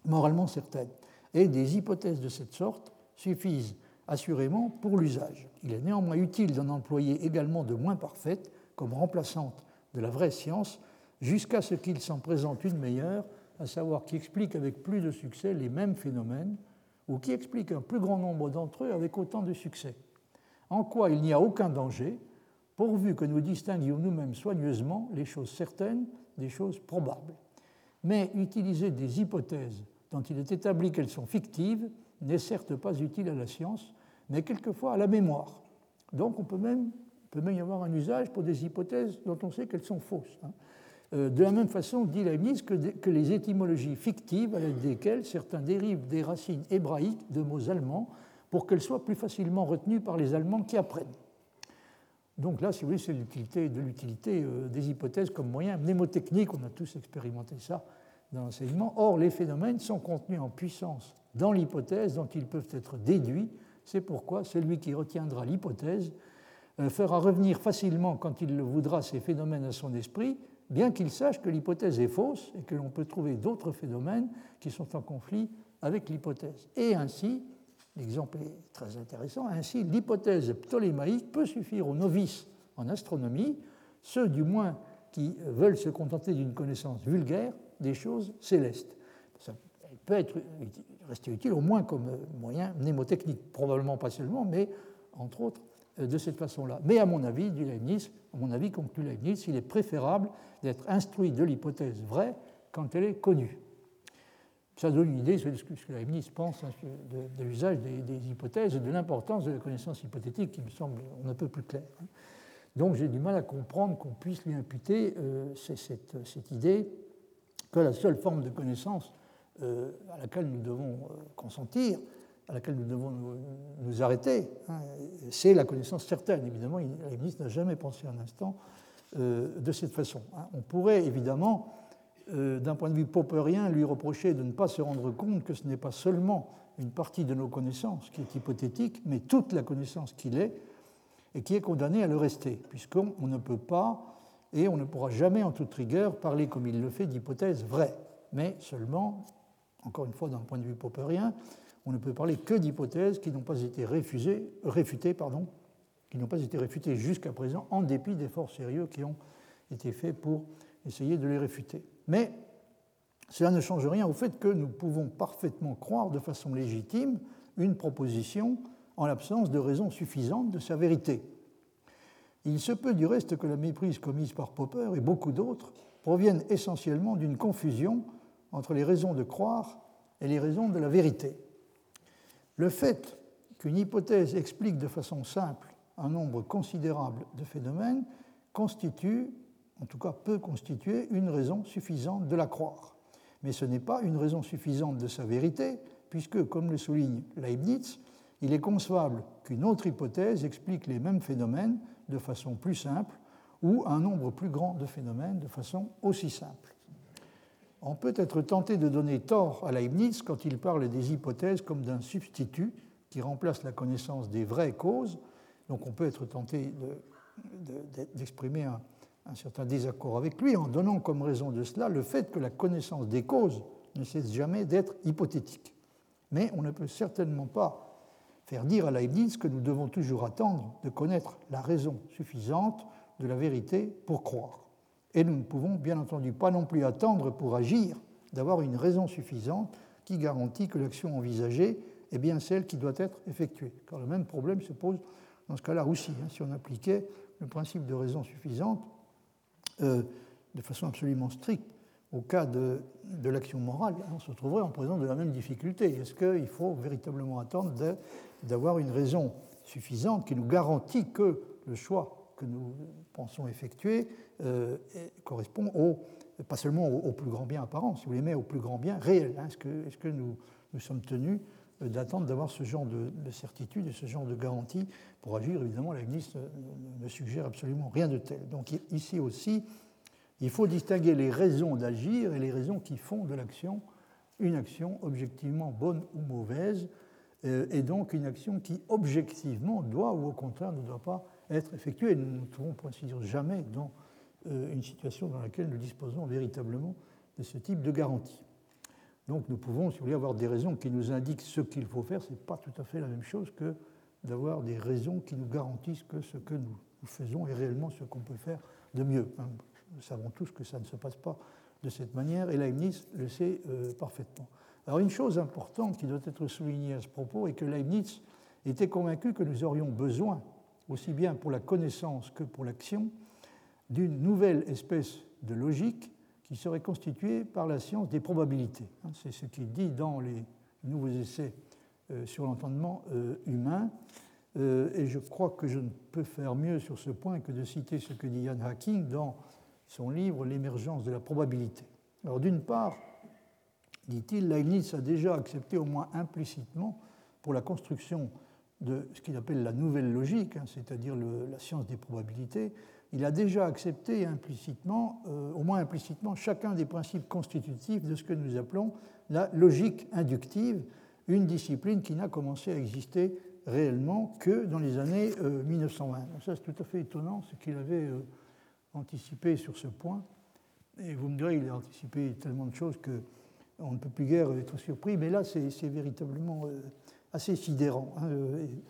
moralement certaine. Et des hypothèses de cette sorte suffisent assurément pour l'usage. Il est néanmoins utile d'en employer également de moins parfaites comme remplaçantes de la vraie science jusqu'à ce qu'il s'en présente une meilleure, à savoir qui explique avec plus de succès les mêmes phénomènes ou qui explique un plus grand nombre d'entre eux avec autant de succès. En quoi il n'y a aucun danger, pourvu que nous distinguions nous-mêmes soigneusement les choses certaines des choses probables. Mais utiliser des hypothèses dont il est établi qu'elles sont fictives n'est certes pas utile à la science, mais quelquefois à la mémoire. Donc on peut même, peut même y avoir un usage pour des hypothèses dont on sait qu'elles sont fausses. Hein. Euh, de la même façon, dit Leibniz que, que les étymologies fictives, avec desquelles certains dérivent des racines hébraïques de mots allemands, pour qu'elles soient plus facilement retenues par les Allemands qui apprennent. Donc là, si vous voulez, c'est l'utilité de l'utilité euh, des hypothèses comme moyen mnémotechnique. On a tous expérimenté ça dans l'enseignement. Or, les phénomènes sont contenus en puissance dans l'hypothèse dont ils peuvent être déduits. C'est pourquoi celui qui retiendra l'hypothèse euh, fera revenir facilement, quand il le voudra, ces phénomènes à son esprit, bien qu'il sache que l'hypothèse est fausse et que l'on peut trouver d'autres phénomènes qui sont en conflit avec l'hypothèse. Et ainsi, L'exemple est très intéressant. Ainsi, l'hypothèse ptolémaïque peut suffire aux novices en astronomie, ceux du moins qui veulent se contenter d'une connaissance vulgaire des choses célestes. Ça peut être, rester utile au moins comme moyen mnémotechnique, probablement pas seulement, mais entre autres de cette façon-là. Mais à mon avis, dit à mon avis, conclut Leibniz, il est préférable d'être instruit de l'hypothèse vraie quand elle est connue. Ça donne une idée de ce que Leibniz pense hein, de, l'usage des, hypothèses et de l'importance de la connaissance hypothétique qui me semble on ne peut plus clair. Hein. Donc j'ai du mal à comprendre qu'on puisse lui imputer euh, cette, idée que la seule forme de connaissance euh, à laquelle nous devons euh, consentir, à laquelle nous devons nous, arrêter, hein, c'est la connaissance certaine. Évidemment, Leibniz n'a jamais pensé un instant de cette façon. On pourrait évidemment d'un point de vue popperien, lui reprocher de ne pas se rendre compte que ce n'est pas seulement une partie de nos connaissances qui est hypothétique, mais toute la connaissance qu'il est, et qui est condamnée à le rester, puisqu'on ne peut pas et on ne pourra jamais en toute rigueur parler comme il le fait d'hypothèses vraies, mais seulement, encore une fois d'un point de vue popperien, on ne peut parler que d'hypothèses qui n'ont pas été réfutées, pardon, qui n'ont pas été réfutées jusqu'à présent, en dépit d'efforts sérieux qui ont été faits pour essayer de les réfuter. Mais cela ne change rien au fait que nous pouvons parfaitement croire de façon légitime une proposition en l'absence de raisons suffisantes de sa vérité. Il se peut du reste que la méprise commise par Popper et beaucoup d'autres provienne essentiellement d'une confusion entre les raisons de croire et les raisons de la vérité. Le fait qu'une hypothèse explique de façon simple un nombre considérable de phénomènes constitue en tout cas peut constituer une raison suffisante de la croire. Mais ce n'est pas une raison suffisante de sa vérité, puisque, comme le souligne Leibniz, il est concevable qu'une autre hypothèse explique les mêmes phénomènes de façon plus simple ou un nombre plus grand de phénomènes de façon aussi simple. On peut être tenté de donner tort à Leibniz quand il parle des hypothèses comme d'un substitut qui remplace la connaissance des vraies causes. Donc on peut être tenté d'exprimer un, un certain désaccord avec lui en donnant comme raison de cela le fait que la connaissance des causes ne cesse jamais d'être hypothétique. Mais on ne peut certainement pas faire dire à Leibniz que nous devons toujours attendre de connaître la raison suffisante de la vérité pour croire. Et nous ne pouvons bien entendu pas non plus attendre pour agir d'avoir une raison suffisante qui garantit que l'action envisagée est bien celle qui doit être effectuée. Car le même problème se pose dans ce cas-là aussi. Hein. si on appliquait le principe de raison suffisante euh, de façon absolument stricte au cas de, de l'action morale, on se trouverait en présence de la même difficulté. Est-ce qu'il faut véritablement attendre d'avoir une raison suffisante qui nous garantit que le choix que nous pensons effectuer euh, correspond au, pas seulement au, plus grand bien apparent, si vous voulez, mais au plus grand bien réel hein. Est-ce que, est que nous, nous, sommes tenus d'attendre d'avoir ce genre de, certitude et ce genre de garantie pour agir Évidemment, la ministre ne, suggère absolument rien de tel. Donc ici aussi, il faut distinguer les raisons d'agir et les raisons qui font de l'action une action objectivement bonne ou mauvaise, euh, et donc une action qui objectivement doit ou au contraire ne doit pas être effectuée. Nous ne trouvons pour ainsi dire jamais dans euh, une situation dans laquelle nous disposons véritablement de ce type de garantie. Donc nous pouvons, si vous voulez, avoir des raisons qui nous indiquent ce qu'il faut faire. Ce n'est pas tout à fait la même chose que d'avoir des raisons qui nous garantissent que ce que nous faisons est réellement ce qu'on peut faire de mieux. Nous savons tous que ça ne se passe pas de cette manière, et Leibniz le sait euh, parfaitement. Alors une chose importante qui doit être soulignée à ce propos est que Leibniz était convaincu que nous aurions besoin, aussi bien pour la connaissance que pour l'action, d'une nouvelle espèce de logique qui serait constituée par la science des probabilités. Hein, c'est ce qu'il dit dans les nouveaux essais euh, sur l'entendement euh, humain. Et je crois que je ne peux faire mieux sur ce point que de citer ce que dit Ian Hacking dans son livre L'émergence de la probabilité. Alors d'une part, dit-il, Leibniz a déjà accepté au moins implicitement pour la construction de ce qu'il appelle la nouvelle logique, hein, c'est-à-dire la science des probabilités, il a déjà accepté implicitement, euh, au moins implicitement, chacun des principes constitutifs de ce que nous appelons la logique inductive, une discipline qui n'a commencé à exister réellement que dans les années 1920. Euh, ça, c'est tout à fait étonnant, ce qu'il avait euh, anticipé sur ce point. Et vous me direz, il a anticipé tellement de choses qu'on ne peut plus guère être surpris, mais là, c'est véritablement assez sidérant. Hein.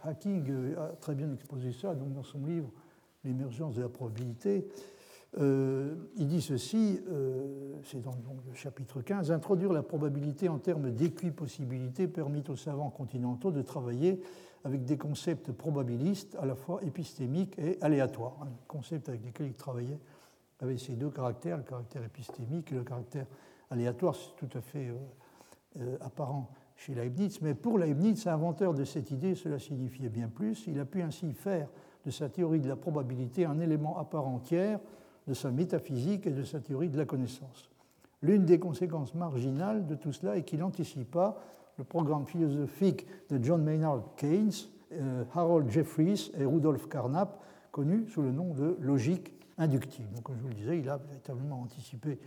Hacking a très bien exposé ça donc dans son livre L'émergence de la probabilité. Euh, il dit ceci, c'est dans le chapitre 15, Introduire la probabilité en termes d'équipossibilité permit aux savants continentaux de travailler avec des concepts probabilistes à la fois épistémiques et aléatoires. Un concept avec lesquels il travaillait avait ces deux caractères, le caractère épistémique et le caractère aléatoire, c'est tout à fait euh, euh, apparent chez Leibniz. Mais pour Leibniz, inventeur de cette idée, cela signifiait bien plus. Il a pu ainsi faire de sa théorie de la probabilité un élément à part entière de sa métaphysique et de sa théorie de la connaissance. L'une des conséquences marginales de tout cela est qu'il anticipa le programme philosophique de John Maynard Keynes, euh, Harold Jeffries et Rudolf Carnap, connu sous le nom de logique inductive. Donc, comme je vous le disais, il a véritablement anticipé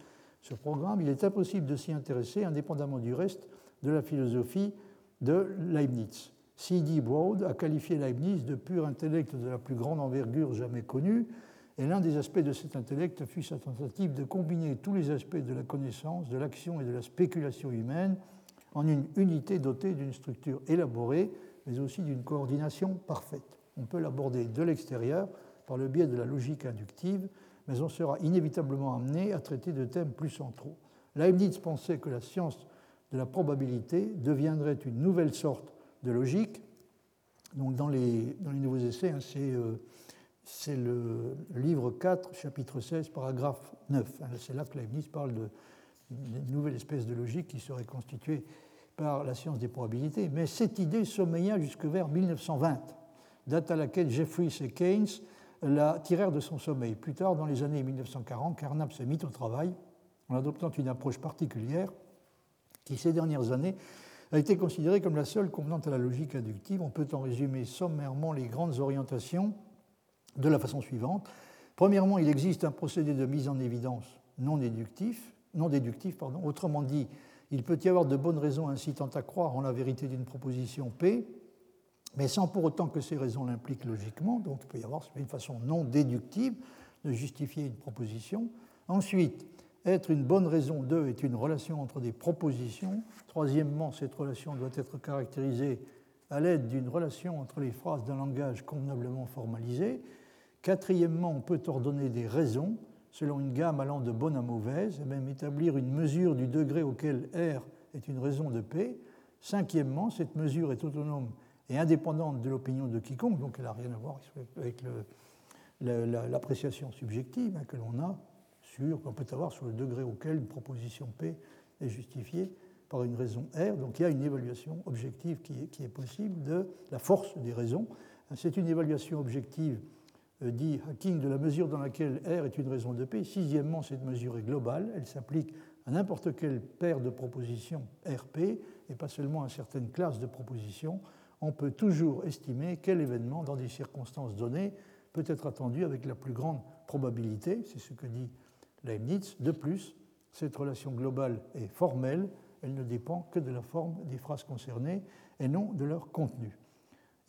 ce programme. Il est impossible de s'y intéresser, indépendamment du reste, de la philosophie de Leibniz. C.D. Broad a qualifié Leibniz de pur intellect de la plus grande envergure jamais connue, et l'un des aspects de cet intellect fut sa tentative de combiner tous les aspects de la connaissance, de l'action et de la spéculation humaine en une unité dotée d'une structure élaborée, mais aussi d'une coordination parfaite. On peut l'aborder de l'extérieur par le biais de la logique inductive, mais on sera inévitablement amené à traiter de thèmes plus centraux. Leibniz pensait que la science de la probabilité deviendrait une nouvelle sorte de logique. Donc dans les, nouveaux essais, hein, euh, c'est le livre 4, chapitre 16, paragraphe 9. C'est là que Leibniz parle de une nouvelle espèce de logique qui serait constituée par la science des probabilités. Mais cette idée sommeilla jusque vers 1920, date à laquelle Jeffries et Keynes la tirèrent de son sommeil. Plus tard, dans les années 1940, Carnap se mit au travail en adoptant une approche particulière qui, ces dernières années, a été considérée comme la seule convenant à la logique inductive. On peut en résumer sommairement les grandes orientations de la façon suivante. Premièrement, il existe un procédé de mise en évidence non déductif, non déductif pardon. autrement dit, il peut y avoir de bonnes raisons incitant à croire en la vérité d'une proposition P, mais sans pour autant que ces raisons l'impliquent logiquement, donc il peut y avoir une façon non déductive de justifier une proposition. Ensuite, être une bonne raison de est une relation entre des propositions. Troisièmement, cette relation doit être caractérisée à l'aide d'une relation entre les phrases d'un langage convenablement formalisé. Quatrièmement, on peut ordonner des raisons selon une gamme allant de bonne à mauvaise, et même établir une mesure du degré auquel R est une raison de P. Cinquièmement, cette mesure est autonome et indépendante de l'opinion de quiconque, donc elle n'a rien à voir avec l'appréciation subjective hein, que l'on a sur, qu'on peut avoir sur le degré auquel une proposition P est justifiée par une raison R. Donc il y a une évaluation objective qui est, possible de la force des raisons. C'est une évaluation objective, euh, dit Hacking, de la mesure dans laquelle R est une raison de P. Sixièmement, cette mesure est globale, elle s'applique à n'importe quelle paire de propositions RP et pas seulement à certaines classes de propositions. On peut toujours estimer quel événement, dans des circonstances données, peut être attendu avec la plus grande probabilité, c'est ce que dit Leibniz. De plus, cette relation globale est formelle, elle ne dépend que de la forme des phrases concernées et non de leur contenu.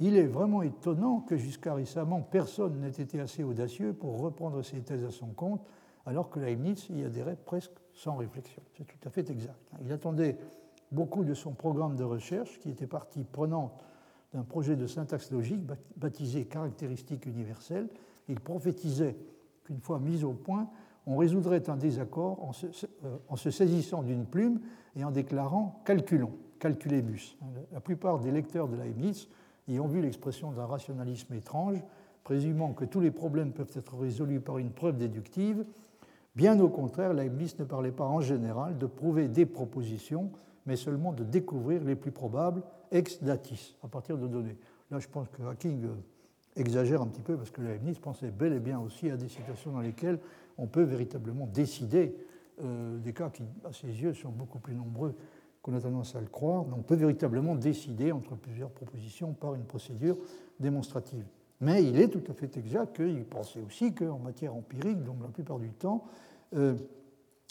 Il est vraiment étonnant que jusqu'à récemment, personne n'ait été assez audacieux pour reprendre ces thèses à son compte, alors que Leibniz y adhérait presque sans réflexion. C'est tout à fait exact. Il attendait beaucoup de son programme de recherche, qui était partie prenante d'un projet de syntaxe logique baptisé caractéristique universelle. Il prophétisait qu'une fois mis au point, on résoudrait un désaccord en se, euh, saisissant d'une plume et en déclarant calculons, calculébus. La plupart des lecteurs de Leibniz y ont vu l'expression d'un rationalisme étrange, présumant que tous les problèmes peuvent être résolus par une preuve déductive. Bien au contraire, Leibniz ne parlait pas en général de prouver des propositions, mais seulement de découvrir les plus probables ex datis, à partir de données. Là, je pense que Hacking euh, exagère un petit peu parce que Leibniz pensait bel et bien aussi à des situations dans lesquelles on peut véritablement décider euh, des cas qui, à ses yeux, sont beaucoup plus nombreux qu'on a tendance à le croire. on peut véritablement décider entre plusieurs propositions par une procédure démonstrative. Mais il est tout à fait exact qu'il pensait aussi qu'en matière empirique, donc la plupart du temps, euh,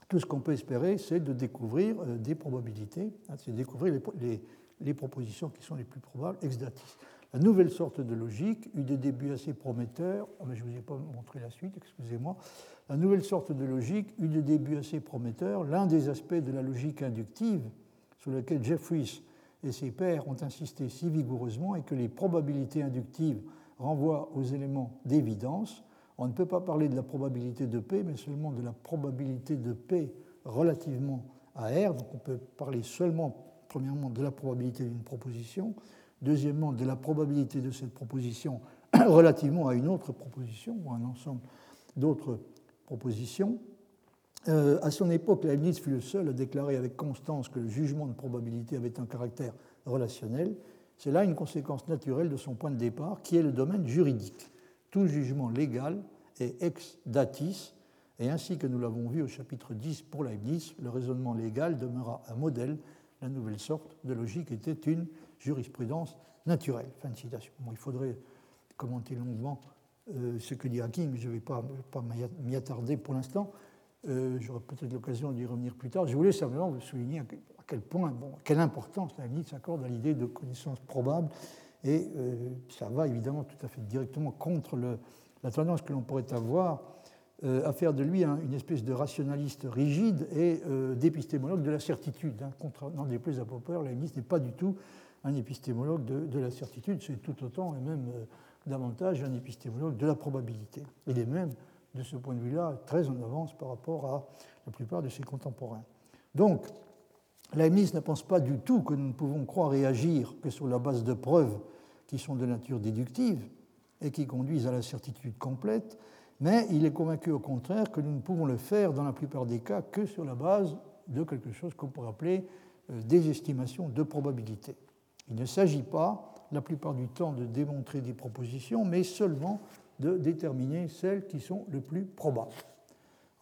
tout ce qu'on peut espérer, c'est de découvrir des probabilités, hein, c'est découvrir les, les propositions qui sont les plus probables ex datis. La nouvelle sorte de logique eut des débuts assez prometteurs. Oh, mais je ne vous ai pas montré la suite, excusez-moi. La nouvelle sorte de logique eut des débuts assez prometteurs. L'un des aspects de la logique inductive, sur lequel Jeffries et ses pairs ont insisté si vigoureusement, est que les probabilités inductives renvoient aux éléments d'évidence. On ne peut pas parler de la probabilité de P, mais seulement de la probabilité de P relativement à R. Donc on peut parler seulement premièrement, de la probabilité d'une proposition, deuxièmement, de la probabilité de cette proposition relativement à une autre proposition ou à un ensemble d'autres propositions. Euh, à son époque, Leibniz fut le seul à déclarer avec constance que le jugement de probabilité avait un caractère relationnel. C'est là une conséquence naturelle de son point de départ, qui est le domaine juridique. Tout jugement légal est ex datis, et ainsi que nous l'avons vu au chapitre 10 pour Leibniz, le raisonnement légal demeura un modèle la nouvelle sorte de logique était une jurisprudence naturelle. Fin de citation. il faudrait commenter longuement euh, ce que dit Hacking, mais je ne vais pas, m'y attarder pour l'instant. Euh, j'aurai peut-être l'occasion d'y revenir plus tard. Je voulais simplement vous souligner à quel point, bon, quelle importance la limite s'accorde à l'idée de connaissance probable, et euh, ça va évidemment tout à fait directement contre la tendance que l'on pourrait avoir à faire de lui une espèce de rationaliste rigide et d'épistémologue de la certitude. Hein. Dans des plus à Popper, Leibniz n'est pas du tout un épistémologue de, la certitude, c'est tout autant et même euh, davantage un épistémologue de la probabilité. Il est même, de ce point de vue-là, très en avance par rapport à la plupart de ses contemporains. Donc, Leibniz ne pense pas du tout que nous ne pouvons croire et agir que sur la base de preuves qui sont de nature déductive et qui conduisent à la certitude complète, mais il est convaincu au contraire que nous ne pouvons le faire dans la plupart des cas que sur la base de quelque chose qu'on pourrait appeler euh, des estimations de probabilité. Il ne s'agit pas la plupart du temps de démontrer des propositions, mais seulement de déterminer celles qui sont les plus probables.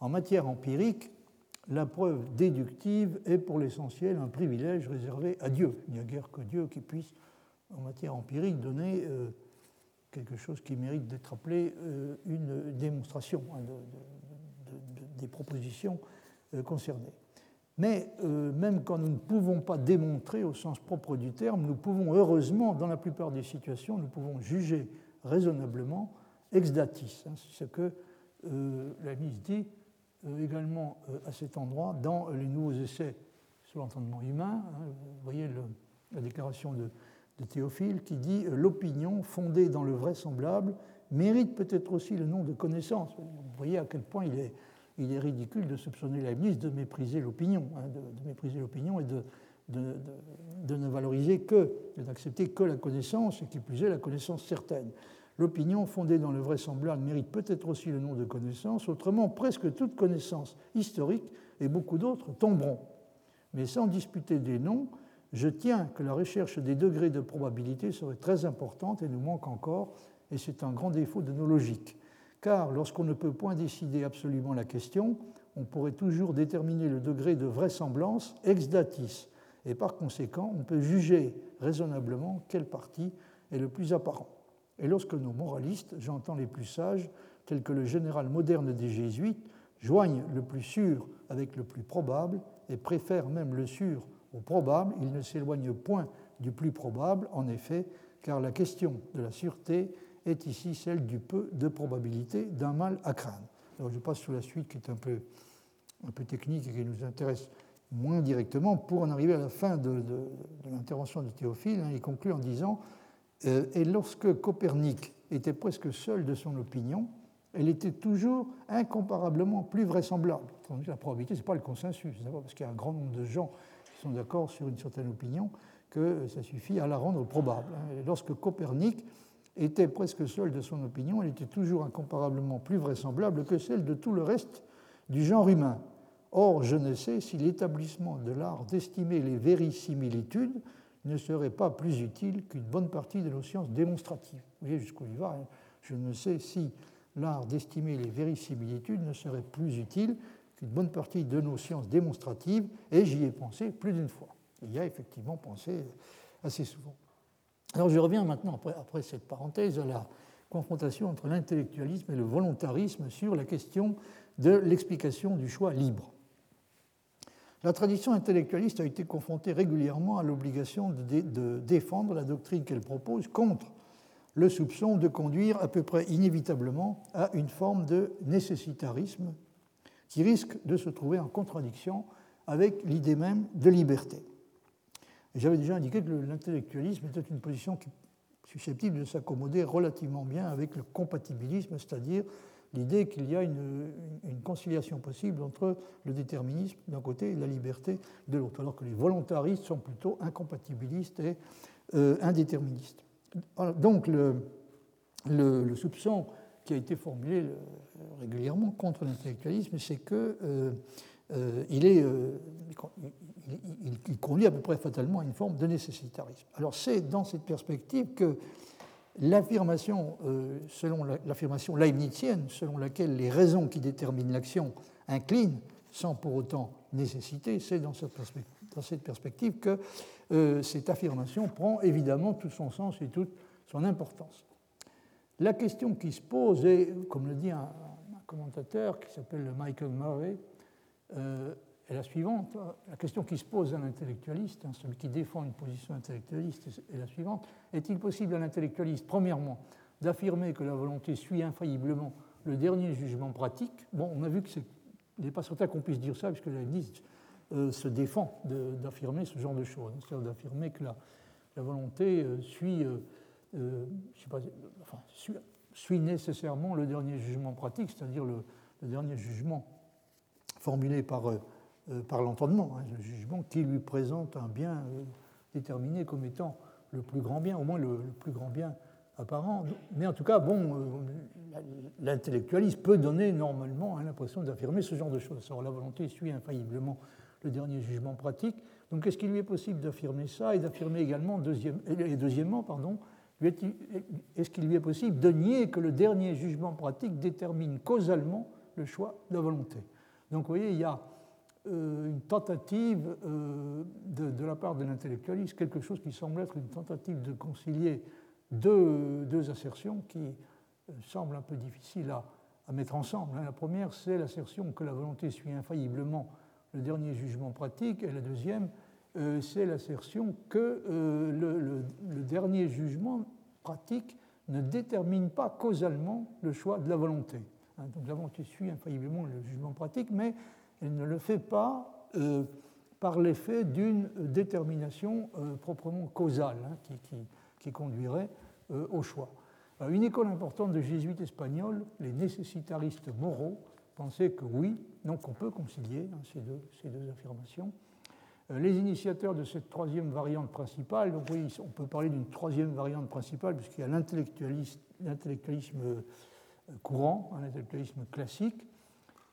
En matière empirique, la preuve déductive est pour l'essentiel un privilège réservé à Dieu. Il n'y a guère que Dieu qui puisse, en matière empirique, donner euh, quelque chose qui mérite d'être appelé euh, une démonstration hein, des propositions euh, concernées. Mais même quand nous ne pouvons pas démontrer au sens propre du terme, nous pouvons heureusement, dans la plupart des situations, nous pouvons juger raisonnablement ex datis. Hein, c'est ce que la mise dit euh, également euh, à cet endroit dans les nouveaux essais sur l'entendement humain. Hein, vous voyez la déclaration de, Théophile qui dit euh, L'opinion fondée dans le vraisemblable mérite peut-être aussi le nom de connaissance. Vous voyez à quel point il est, il est ridicule de soupçonner Leibniz de mépriser l'opinion, hein, de, mépriser l'opinion et de, de, de, ne valoriser que, d'accepter que la connaissance, et qui plus est la connaissance certaine. L'opinion fondée dans le vraisemblable mérite peut-être aussi le nom de connaissance, autrement presque toute connaissance historique et beaucoup d'autres tomberont. Mais sans disputer des noms, je tiens que la recherche des degrés de probabilité serait très importante et nous manque encore, et c'est un grand défaut de nos logiques. Car lorsqu'on ne peut point décider absolument la question, on pourrait toujours déterminer le degré de vraisemblance ex datis, et par conséquent, on peut juger raisonnablement quel parti est le plus apparent. Et lorsque nos moralistes, j'entends les plus sages, tels que le général moderne des jésuites, joignent le plus sûr avec le plus probable et préfèrent même le sûr au probable, ils ne s'éloignent point du plus probable, en effet, car la question de la sûreté est ici celle du peu de probabilité d'un mal à craindre. Alors je passe sur la suite qui est un peu, un peu technique et qui nous intéresse moins directement pour en arriver à la fin de, l'intervention de Théophile. Hein, il conclut en disant euh, et lorsque Copernic était presque seul de son opinion, elle était toujours incomparablement plus vraisemblable. La probabilité, ce n'est pas le consensus, parce qu'il y a un grand nombre de gens qui sont d'accord sur une certaine opinion que ça suffit à la rendre probable. Et lorsque Copernic était presque seul de son opinion, elle était toujours incomparablement plus vraisemblable que celle de tout le reste du genre humain. Or, je ne sais si l'établissement de l'art d'estimer les vérisimilitudes ne serait pas plus utile qu'une bonne partie de nos sciences démonstratives. Vous voyez jusqu'où il va. Hein. Je ne sais si l'art d'estimer les vérisimilitudes ne serait plus utile qu'une bonne partie de nos sciences démonstratives, et j'y ai pensé plus d'une fois. Il y a effectivement pensé assez souvent. Alors je reviens maintenant, après, après cette parenthèse, à la confrontation entre l'intellectualisme et le volontarisme sur la question de l'explication du choix libre. La tradition intellectualiste a été confrontée régulièrement à l'obligation de, défendre la doctrine qu'elle propose contre le soupçon de conduire à peu près inévitablement à une forme de nécessitarisme qui risque de se trouver en contradiction avec l'idée même de liberté. J'avais déjà indiqué que l'intellectualisme était une position susceptible de s'accommoder relativement bien avec le compatibilisme, c'est-à-dire l'idée qu'il y a une, conciliation possible entre le déterminisme d'un côté et la liberté de l'autre, alors que les volontaristes sont plutôt incompatibilistes et euh, indéterministes. donc le, soupçon qui a été formulé euh, régulièrement contre l'intellectualisme, c'est qu'il euh, il, est, il, conduit à peu près fatalement à une forme de nécessitarisme. Alors c'est dans cette perspective que l'affirmation, euh, selon l'affirmation leibnizienne, selon laquelle les raisons qui déterminent l'action inclinent sans pour autant nécessiter, c'est dans, cette perspective que euh, cette affirmation prend évidemment tout son sens et toute son importance. La question qui se pose est, comme le dit un, commentateur qui s'appelle Michael Murray, euh, la suivante. La question qui se pose à l'intellectualiste, hein, celui qui défend une position intellectualiste, est la suivante. Est-il possible à l'intellectualiste, premièrement, d'affirmer que la volonté suit infailliblement le dernier jugement pratique? Bon, on a vu que ce n'est pas certain qu'on puisse dire ça, puisque la euh, se défend d'affirmer ce genre de choses, c'est-à-dire d'affirmer que la, volonté euh, suit, euh, euh, sais pas, nécessairement le dernier jugement pratique, c'est-à-dire le, dernier jugement formulé par par l'entendement, hein, le jugement qui lui présente un bien euh, déterminé comme étant le plus grand bien, au moins le, plus grand bien apparent. Mais en tout cas, bon, euh, l'intellectualisme peut donner normalement hein, l'impression d'affirmer ce genre de choses. Alors la volonté suit infailliblement le dernier jugement pratique. Donc est-ce qu'il lui est possible d'affirmer ça et d'affirmer également, deuxième, et deuxièmement, pardon, est-ce qu'il lui est possible de nier que le dernier jugement pratique détermine causalement le choix de la volonté? Donc vous voyez, il y a une tentative de, la part de l'intellectualiste, quelque chose qui semble être une tentative de concilier deux, deux assertions qui semblent un peu difficiles à, mettre ensemble. Hein. La première, c'est l'assertion que la volonté suit infailliblement le dernier jugement pratique, et la deuxième, euh, c'est l'assertion que euh, le, dernier jugement pratique ne détermine pas causalement le choix de la volonté. Hein. donc la volonté suit infailliblement le jugement pratique, mais elle ne le fait pas euh, par l'effet d'une détermination proprement causale hein, qui, conduirait au choix. une école importante de jésuites espagnols, les nécessitaristes moraux, pensaient que oui, donc on peut concilier hein, ces, deux, affirmations. Euh, les initiateurs de cette troisième variante principale, donc oui, on peut parler d'une troisième variante principale, puisqu'il y a l'intellectualisme euh, courant, un intellectualisme classique, euh,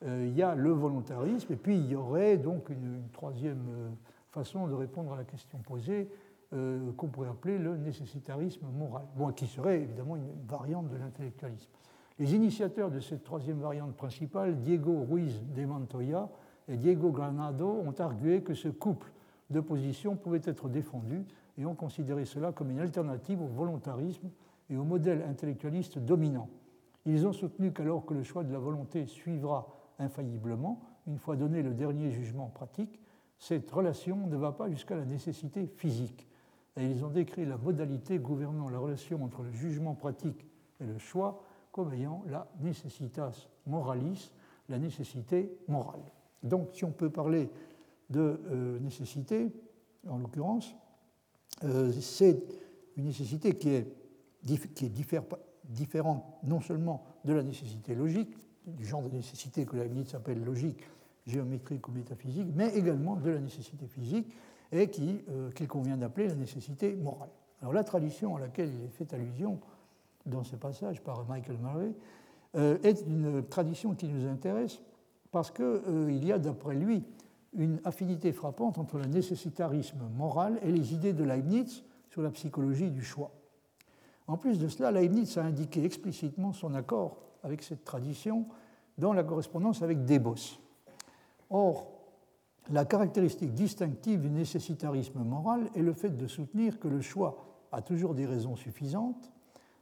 il y a le volontarisme, et puis il y aurait donc une, troisième façon de répondre à la question posée, qu'on pourrait appeler le nécessitarisme moral, qui serait évidemment une variante de l'intellectualisme. Les initiateurs de cette troisième variante principale, Diego Ruiz de Montoya et Diego Granado, ont argué que ce couple de positions pouvait être défendu et ont considéré cela comme une alternative au volontarisme et au modèle intellectualiste dominant. Ils ont soutenu qu'alors que le choix de la volonté suivra infailliblement, une fois donné le dernier jugement pratique, cette relation ne va pas jusqu'à la nécessité physique. Et ils ont décrit la modalité gouvernant la relation entre le jugement pratique et le choix comme ayant la necessitas moralis, la nécessité morale. Donc, si on peut parler de euh, nécessité, en l'occurrence, euh, c'est une nécessité qui est, qui est différente non seulement de la nécessité logique, du genre de nécessité que Leibniz appelle logique, géométrique ou métaphysique, mais également de la nécessité physique et euh, qu'il convient d'appeler la nécessité morale. Alors la tradition à laquelle il est fait allusion dans ce passage par Michael Murray, euh, est une tradition qui nous intéresse parce qu'il euh, y a, d'après lui, une affinité frappante entre le nécessitarisme moral et les idées de Leibniz sur la psychologie du choix. En plus de cela, Leibniz a indiqué explicitement son accord avec cette tradition dans la correspondance avec Debos. Or, la caractéristique distinctive du nécessitarisme moral est le fait de soutenir que le choix a toujours des raisons suffisantes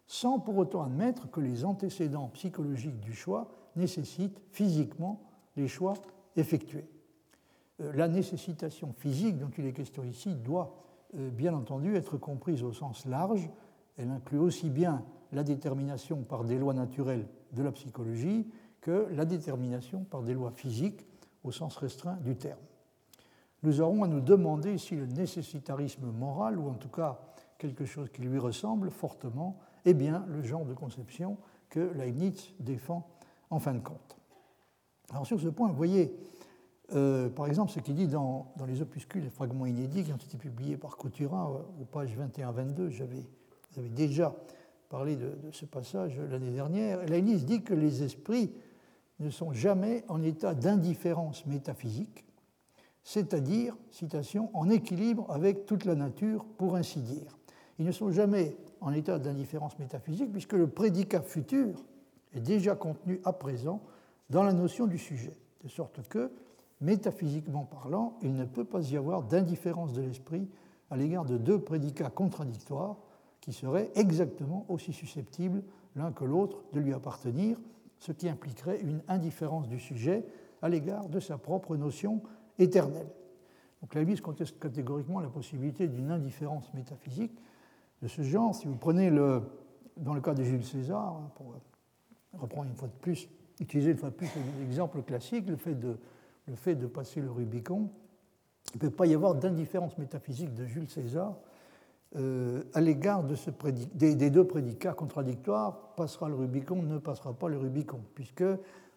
sans pour autant admettre que les antécédents psychologiques du choix nécessitent physiquement les choix effectués. Euh, la nécessitation physique dont il est question ici doit euh, bien entendu être comprise au sens large. Elle inclut aussi bien la détermination par des lois naturelles de la psychologie que la détermination par des lois physiques au sens restreint du terme. Nous aurons à nous demander si le nécessitarisme moral, ou en tout cas quelque chose qui lui ressemble fortement, est bien le genre de conception que Leibniz défend en fin de compte. Alors sur ce point, vous voyez, euh, par exemple, ce qu'il dit dans, les opuscules et fragments inédits qui ont été publiés par Coutura aux pages 21-22. J'avais déjà parlé de, ce passage l'année dernière. Leibniz dit que les esprits ne sont jamais en état d'indifférence métaphysique, c'est-à-dire, citation, en équilibre avec toute la nature, pour ainsi dire. Ils ne sont jamais en état d'indifférence métaphysique, puisque le prédicat futur est déjà contenu à présent dans la notion du sujet, de sorte que, métaphysiquement parlant, il ne peut pas y avoir d'indifférence de l'esprit à l'égard de deux prédicats contradictoires qui seraient exactement aussi susceptibles l'un que l'autre de lui appartenir, ce qui impliquerait une indifférence du sujet à l'égard de sa propre notion éternelle. Donc la Lise conteste catégoriquement la possibilité d'une indifférence métaphysique, de ce genre. Si vous prenez le, dans le cas de Jules César, pour reprendre une fois de plus, utiliser une fois de plus l'exemple classique, le fait de, le fait de passer le Rubicon, il ne peut pas y avoir d'indifférence métaphysique de Jules César euh, à l'égard des, deux prédicats contradictoires, passera le Rubicon, ne passera pas le Rubicon, puisque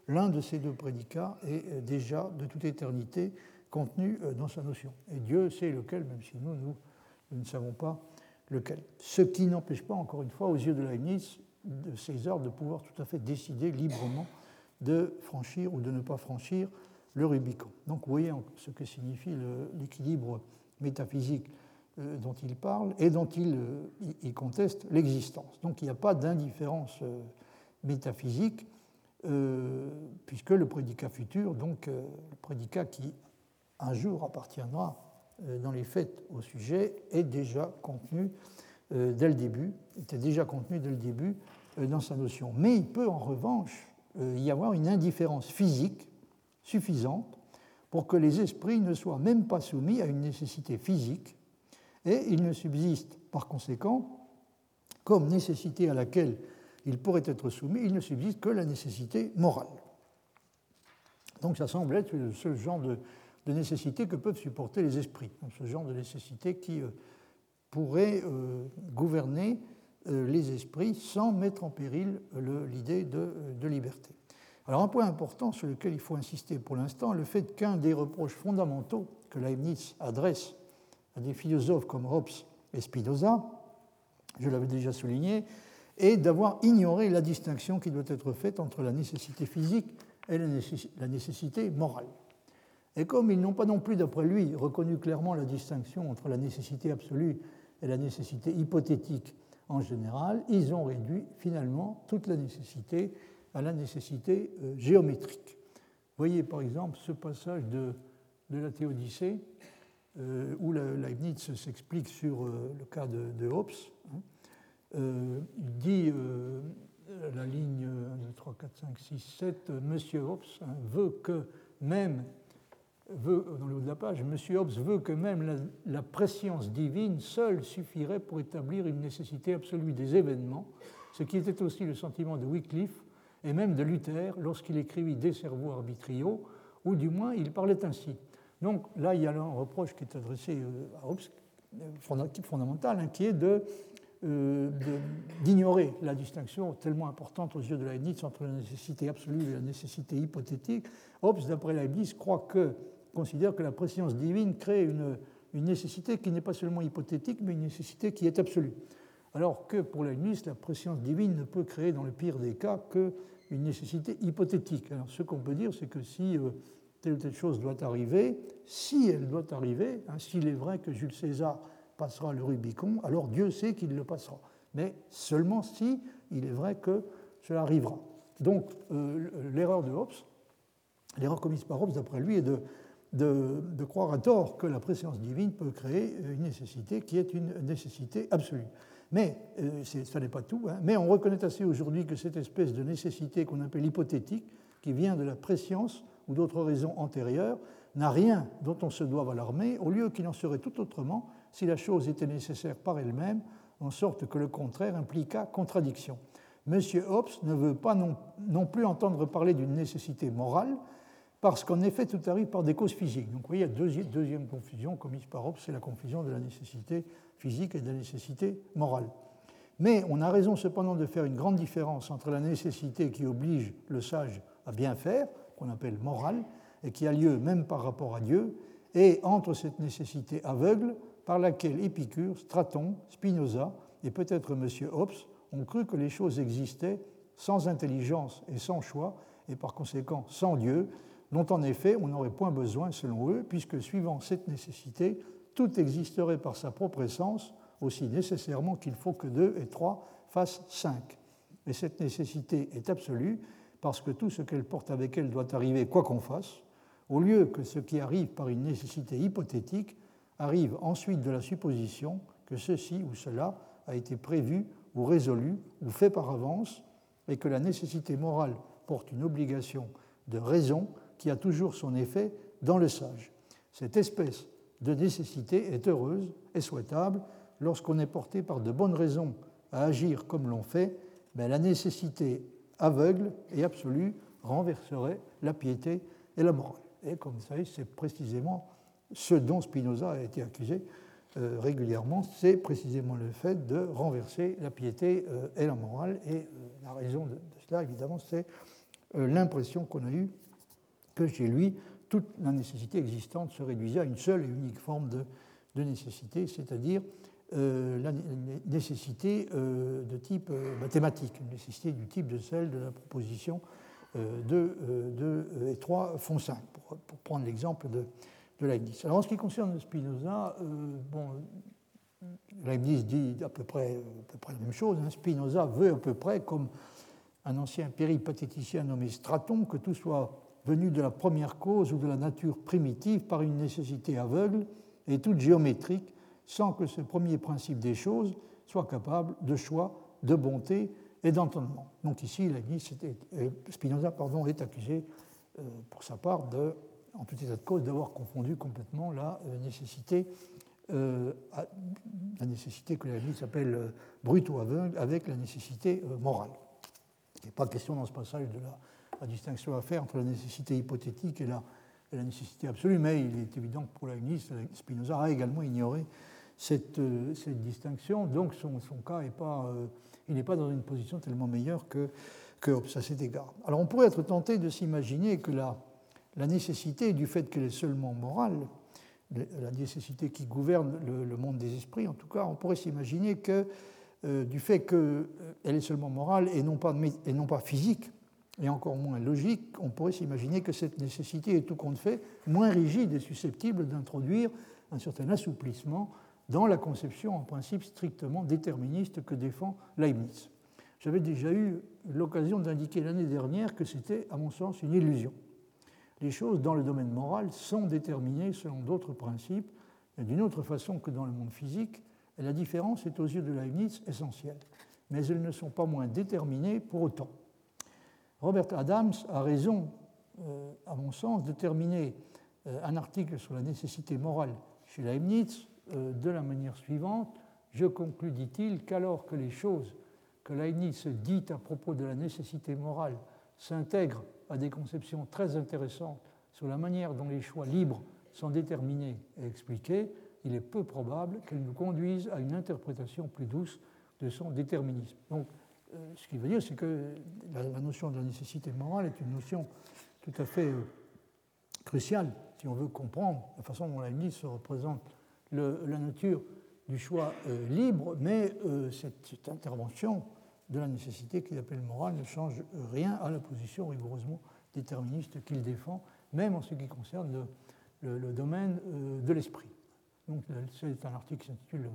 l'un de ces deux prédicats est euh, déjà de toute éternité contenu euh, dans sa notion. Et Dieu sait lequel, même si nous, nous, ne savons pas lequel. Ce qui n'empêche pas, encore une fois, aux yeux de Leibniz, de César de pouvoir tout à fait décider librement de franchir ou de ne pas franchir le Rubicon. Donc vous voyez ce que signifie l'équilibre métaphysique dont il parle et dont il, euh, conteste l'existence. Donc il n'y a pas d'indifférence euh, métaphysique, puisque le prédicat futur, donc le prédicat qui un jour appartiendra dans les faits au sujet, est déjà contenu dès le début, était déjà contenu dès le début dans sa notion. Mais il peut en revanche y avoir une indifférence physique suffisante pour que les esprits ne soient même pas soumis à une nécessité physique, et il ne subsiste par conséquent, comme nécessité à laquelle il pourrait être soumis, il ne subsiste que la nécessité morale. Donc ça semble être ce genre de, nécessité que peuvent supporter les esprits, ce genre de nécessité qui euh, pourrait euh, gouverner euh, les esprits sans mettre en péril l'idée de liberté. Alors un point important sur lequel il faut insister pour l'instant, le fait qu'un des reproches fondamentaux que Leibniz adresse des philosophes comme Hobbes et Spinoza, je l'avais déjà souligné, est d'avoir ignoré la distinction qui doit être faite entre la nécessité physique et la nécessité morale. Et comme ils n'ont pas non plus, d'après lui, reconnu clairement la distinction entre la nécessité absolue et la nécessité hypothétique en général, ils ont réduit finalement toute la nécessité à la nécessité euh, géométrique. Voyez par exemple ce passage de, de la Théodicée euh, où Leibniz s'explique sur euh, le cas de, Hobbes. Hein. il dit la ligne 1, 2, 3, 4, 5, 6, 7, Monsieur Hobbes hein, veut que même, dans le haut de la page, Monsieur Hobbes veut que même la, préscience divine seule suffirait pour établir une nécessité absolue des événements, ce qui était aussi le sentiment de Wycliffe et même de Luther lorsqu'il écrivit Des cerveaux arbitriaux, ou du moins il parlait ainsi. Donc là, il y a un reproche qui est adressé euh, à Hobbes, euh, fondamental, hein, qui est euh, d'ignorer la distinction tellement importante aux yeux de Leibniz entre la nécessité absolue et la nécessité hypothétique. Hobbes, d'après Leibniz, croit que, considère que la préscience divine crée une, une nécessité qui n'est pas seulement hypothétique, mais une nécessité qui est absolue alors que pour Leibniz, la préscience divine ne peut créer dans le pire des cas qu'une nécessité hypothétique. Alors ce qu'on peut dire, c'est que si telle ou telle chose doit arriver, si elle doit arriver, hein, s'il est vrai que Jules César passera le Rubicon, alors Dieu sait qu'il le passera. Mais seulement si il est vrai que cela arrivera. Donc euh, l'erreur de Hobbes, l'erreur commise par Hobbes, d'après lui, est de, croire à tort que la préscience divine peut créer une nécessité qui est une nécessité absolue. Mais euh, ça n'est pas tout. Hein. mais on reconnaît assez aujourd'hui que cette espèce de nécessité qu'on appelle hypothétique, qui vient de la préscience ou d'autres raisons antérieures, n'a rien dont on se doit alarmer, au lieu qu'il en serait tout autrement si la chose était nécessaire par elle-même, en sorte que le contraire impliqua contradiction. M. Hobbes ne veut pas non, plus entendre parler d'une nécessité morale, parce qu'en effet, tout arrive par des causes physiques. Donc, vous voyez, il y a deuxième, deuxième confusion commise par Hobbes, c'est la confusion de la nécessité physique et de la nécessité morale. Mais on a raison cependant de faire une grande différence entre la nécessité qui oblige le sage à bien faire, qu'on appelle morale, et qui a lieu même par rapport à Dieu, et entre cette nécessité aveugle par laquelle Épicure, Straton, Spinoza et peut-être M. Hobbes ont cru que les choses existaient sans intelligence et sans choix, et par conséquent sans Dieu, dont en effet on n'aurait point besoin selon eux, puisque suivant cette nécessité, tout existerait par sa propre essence, aussi nécessairement qu'il faut que deux et trois fassent cinq. Et cette nécessité est absolue, parce que tout ce qu'elle porte avec elle doit arriver quoi qu'on fasse, au lieu que ce qui arrive par une nécessité hypothétique arrive ensuite de la supposition que ceci ou cela a été prévu ou résolu ou fait par avance, et que la nécessité morale porte une obligation de raison qui a toujours son effet dans le sage. Cette espèce de nécessité est heureuse et souhaitable lorsqu'on est porté par de bonnes raisons à agir comme l'on fait, mais la nécessité aveugle et absolue renverserait la piété et la morale. Et comme vous savez, c'est précisément ce dont Spinoza a été accusé euh, régulièrement, c'est précisément le fait de renverser la piété euh, et la morale. Et euh, la raison de, cela, évidemment, c'est l'impression qu'on a eue que chez lui, toute la nécessité existante se réduisait à une seule et unique forme de, nécessité, c'est-à-dire la nécessité euh, de type euh, mathématique, une nécessité du type de celle de la proposition 2, et 3 font 5, pour, prendre l'exemple de, de, Leibniz. Alors en ce qui concerne Spinoza, bon, Leibniz dit à peu près, à peu près la même chose. Hein. Spinoza veut à peu près, comme un ancien péripatéticien nommé Straton, que tout soit venue de la première cause ou de la nature primitive par une nécessité aveugle et toute géométrique, sans que ce premier principe des choses soit capable de choix, de bonté et d'entendement. Donc ici, euh, Spinoza est accusé euh, pour sa part, en tout état de cause, d'avoir confondu complètement la euh, nécessité, la nécessité que la vie s'appelle brute ou aveugle avec la nécessité morale. Il n'est pas question dans ce passage de la, distinction à faire entre la nécessité hypothétique et la, nécessité absolue, mais il est évident que pour la Spinoza a également ignoré cette, cette distinction, donc son, cas n'est pas pas dans une position tellement meilleure que, que Hobbes à cet égard. Alors on pourrait être tenté de s'imaginer que la, nécessité du fait qu'elle est seulement morale, la nécessité qui gouverne le, monde des esprits, en tout cas, on pourrait s'imaginer que euh, du fait qu'elle euh, est seulement morale et non, pas, et non pas physique, et encore moins logique, on pourrait s'imaginer que cette nécessité est tout compte fait moins rigide et susceptible d'introduire un certain assouplissement dans la conception en principe strictement déterministe que défend Leibniz. J'avais déjà eu l'occasion d'indiquer l'année dernière que c'était, à mon sens, une illusion. Les choses dans le domaine moral sont déterminées selon d'autres principes, d'une autre façon que dans le monde physique, et la différence est aux yeux de Leibniz essentielle. Mais elles ne sont pas moins déterminées pour autant. Robert Adams a raison, euh, à mon sens, de terminer euh, un article sur la nécessité morale chez Leibniz de la manière suivante. Je conclus, dit-il, qu'alors que les choses que Leibniz dit à propos de la nécessité morale s'intègrent à des conceptions très intéressantes sur la manière dont les choix libres sont déterminés et expliqués, il est peu probable qu'elles nous conduisent à une interprétation plus douce de son déterminisme. Donc, euh, ce qui veut dire, c'est que la, notion de la nécessité morale est une notion tout à fait euh, cruciale si on veut comprendre la façon dont Leibniz se représente la nature du choix euh, libre, mais euh, cette, intervention de la nécessité qu'il appelle morale ne change rien à la position rigoureusement déterministe qu'il défend, même en ce qui concerne le, domaine euh, de l'esprit. Donc c'est un article qui s'intitule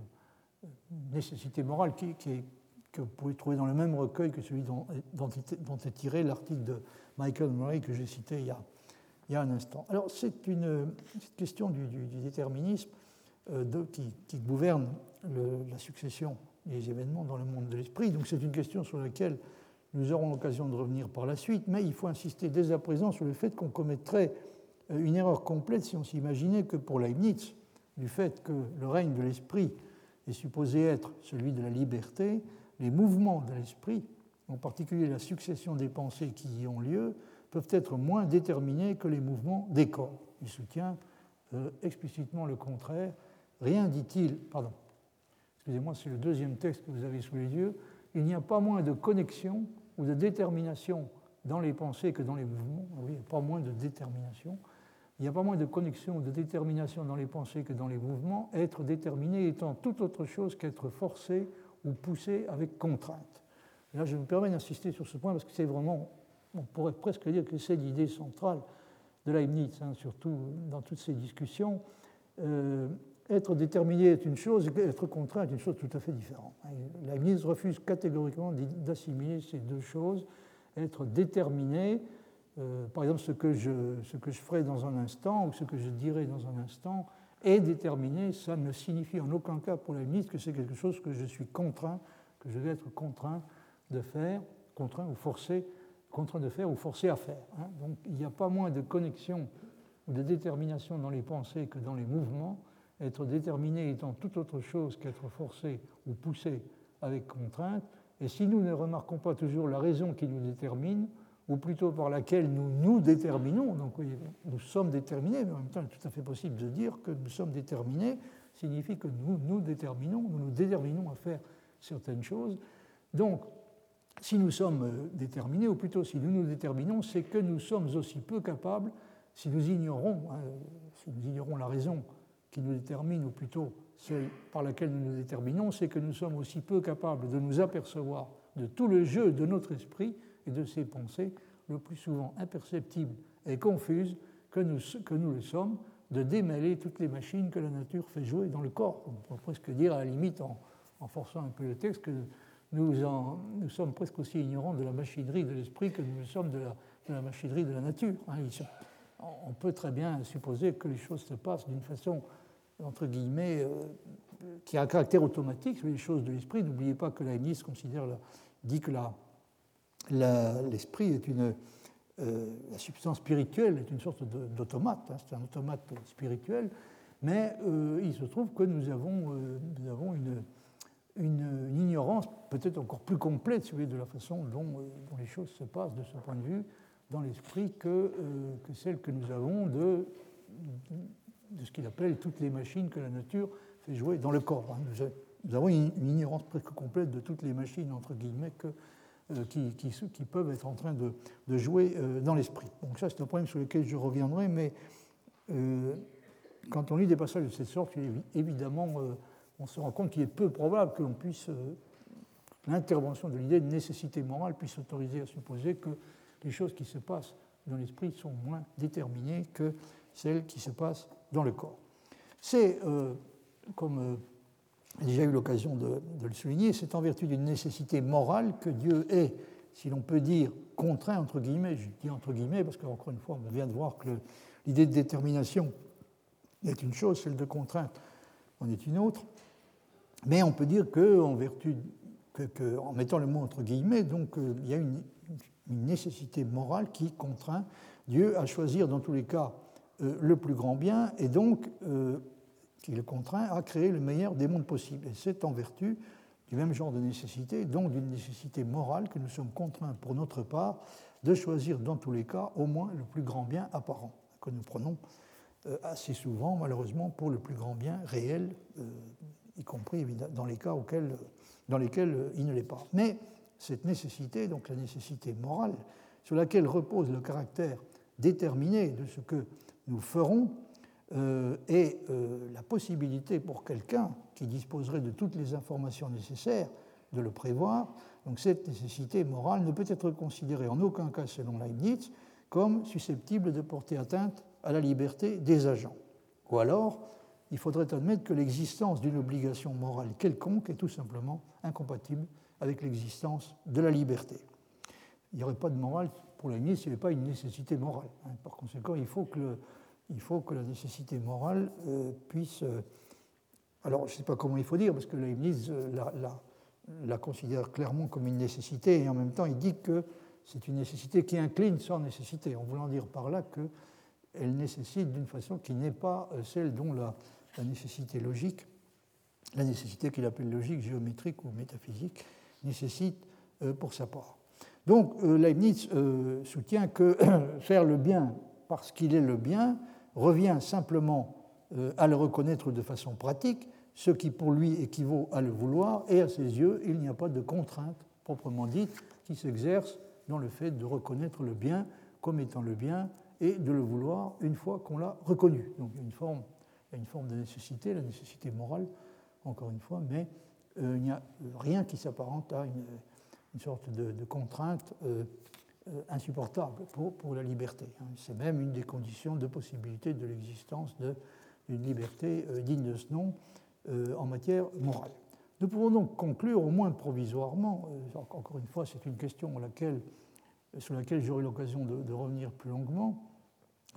Nécessité morale, que vous pouvez trouver dans le même recueil que celui dont, est, tiré l'article de Michael Murray que j'ai cité il y, a, il y, a, un instant. Alors c'est une cette question du déterminisme euh, qui, gouverne la succession des événements dans le monde de l'esprit. Donc c'est une question sur laquelle nous aurons l'occasion de revenir par la suite, mais il faut insister dès à présent sur le fait qu'on commettrait euh, une erreur complète si on s'imaginait que pour Leibniz, du fait que le règne de l'esprit est supposé être celui de la liberté, les mouvements de l'esprit, en particulier la succession des pensées qui y ont lieu, peuvent être moins déterminés que les mouvements des corps. Il soutient euh, explicitement le contraire Rien, dit-il, pardon, excusez-moi, c'est le deuxième texte que vous avez sous les yeux, il n'y a pas moins de connexion ou de détermination dans les pensées que dans les mouvements. Oui, il n'y a pas moins de détermination. Il n'y a pas moins de connexion ou de détermination dans les pensées que dans les mouvements, être déterminé étant tout autre chose qu'être forcé ou poussé avec contrainte. là, je me permets d'insister sur ce point parce que c'est vraiment, on pourrait presque dire que c'est l'idée centrale de Leibniz, hein, surtout dans toutes ces discussions. Euh, être déterminé est une chose, être contraint est une chose tout à fait différente. Leibniz refuse catégoriquement d'assimiler ces deux choses. Être déterminé, euh, par exemple, ce que, je, ferai dans un instant ou ce que je dirai dans un instant, est déterminé, ça ne signifie en aucun cas pour Leibniz que c'est quelque chose que je suis contraint, que je vais être contraint de faire, contraint ou forcé, contraint de faire ou forcé à faire. Hein. Donc il n'y a pas moins de connexion ou de détermination dans les pensées que dans les mouvements être déterminé étant tout autre chose qu'être forcé ou poussé avec contrainte, et si nous ne remarquons pas toujours la raison qui nous détermine, ou plutôt par laquelle nous nous déterminons, donc nous sommes déterminés, mais en même temps il est tout à fait possible de dire que nous sommes déterminés, signifie que nous nous déterminons, nous nous déterminons à faire certaines choses. Donc, si nous sommes euh, déterminés, ou plutôt si nous nous déterminons, c'est que nous sommes aussi peu capables, si nous ignorons, hein, si nous ignorons la raison qui nous détermine, ou plutôt celle par laquelle nous nous déterminons, c'est que nous sommes aussi peu capables de nous apercevoir de tout le jeu de notre esprit et de ses pensées, le plus souvent imperceptibles et confuses que nous, le sommes, de démêler toutes les machines que la nature fait jouer dans le corps. On peut presque dire, à la limite, en, forçant un peu le texte, que nous, sommes presque aussi ignorants de la machinerie de l'esprit que nous le sommes de la de la machinerie de la nature. Hein. On peut très bien supposer que les choses se passent d'une façon, entre guillemets, euh, qui a un caractère automatique sur les choses de l'esprit. N'oubliez pas que Leibniz considère dit que l'esprit est une. Euh, la substance spirituelle est une sorte d'automate, hein. c'est un automate spirituel, mais euh, il se trouve que nous avons, une, ignorance peut-être encore plus complète de la façon dont, les choses se passent de ce point de vue dans l'esprit que, euh, que, celle que nous avons de, ce qu'il appelle toutes les machines que la nature fait jouer dans le corps. Hein. Nous, avons une, ignorance presque complète de toutes les machines, entre guillemets, euh, qui, peuvent être en train de, jouer euh, dans l'esprit. Donc ça, c'est un problème sur lequel je reviendrai, mais quand on lit des passages de cette sorte, évidemment, on se rend compte qu'il est peu probable que l'intervention de l'idée de nécessité morale puisse autoriser à supposer que les choses qui se passent dans l'esprit sont moins déterminées que celles qui se passent dans le corps. C'est, euh, comme euh, j'ai déjà eu l'occasion de, le souligner, c'est en vertu d'une nécessité morale que Dieu est, si l'on peut dire, contraint, entre guillemets, je dis entre guillemets, parce qu'encore une fois, on vient de voir que l'idée de détermination est une chose, celle de contrainte en est une autre, mais on peut dire qu'en vertu, en mettant le mot entre guillemets, donc euh, il y a une une nécessité morale qui contraint Dieu à choisir dans tous les cas euh, le plus grand bien et donc euh, qui le contraint à créer le meilleur des mondes possibles. Et c'est en vertu du même genre de nécessité, donc d'une nécessité morale, que nous sommes contraints pour notre part de choisir dans tous les cas au moins le plus grand bien apparent, que nous prenons euh, assez souvent malheureusement pour le plus grand bien réel, y compris dans les cas auxquels, dans lesquels il ne l'est pas. Mais cette nécessité, donc la nécessité morale, sur laquelle repose le caractère déterminé de ce que nous ferons, euh, et euh, la possibilité pour quelqu'un qui disposerait de toutes les informations nécessaires de le prévoir. Donc cette nécessité morale ne peut être considérée en aucun cas, selon Leibniz, comme susceptible de porter atteinte à la liberté des agents. Ou alors, il faudrait admettre que l'existence d'une obligation morale quelconque est tout simplement incompatible avec l'existence de la liberté. Il n'y aurait pas de morale pour Leibniz s'il n'y avait pas une nécessité morale. Hein. Par conséquent, il faut que, il faut que la nécessité morale euh, puisse... Euh, alors, je ne sais pas comment il faut dire, parce que Leibniz euh, la, la, la, considère clairement comme une nécessité, et en même temps, il dit que c'est une nécessité qui incline sans nécessité, en voulant dire par là qu'elle nécessite d'une façon qui n'est pas celle dont la, la nécessité logique, la nécessité qu'il appelle logique, géométrique ou métaphysique, nécessite euh, pour sa part. Donc euh, Leibniz euh, soutient que faire le bien parce qu'il est le bien revient simplement à le reconnaître de façon pratique, ce qui pour lui équivaut à le vouloir, et à ses yeux, il n'y a pas de contrainte proprement dite qui s'exerce dans le fait de reconnaître le bien comme étant le bien et de le vouloir une fois qu'on l'a reconnu. Donc il y a une forme, une forme de nécessité, la nécessité morale, encore une fois, mais il n'y a rien qui s'apparente à une, sorte de, contrainte euh, euh, insupportable pour, la liberté. Hein. C'est même une des conditions de possibilité de l'existence d'une liberté digne de ce nom en matière morale. Nous pouvons donc conclure, au moins provisoirement, encore une fois, c'est une question sur laquelle j'aurai l'occasion de, de, revenir plus longuement,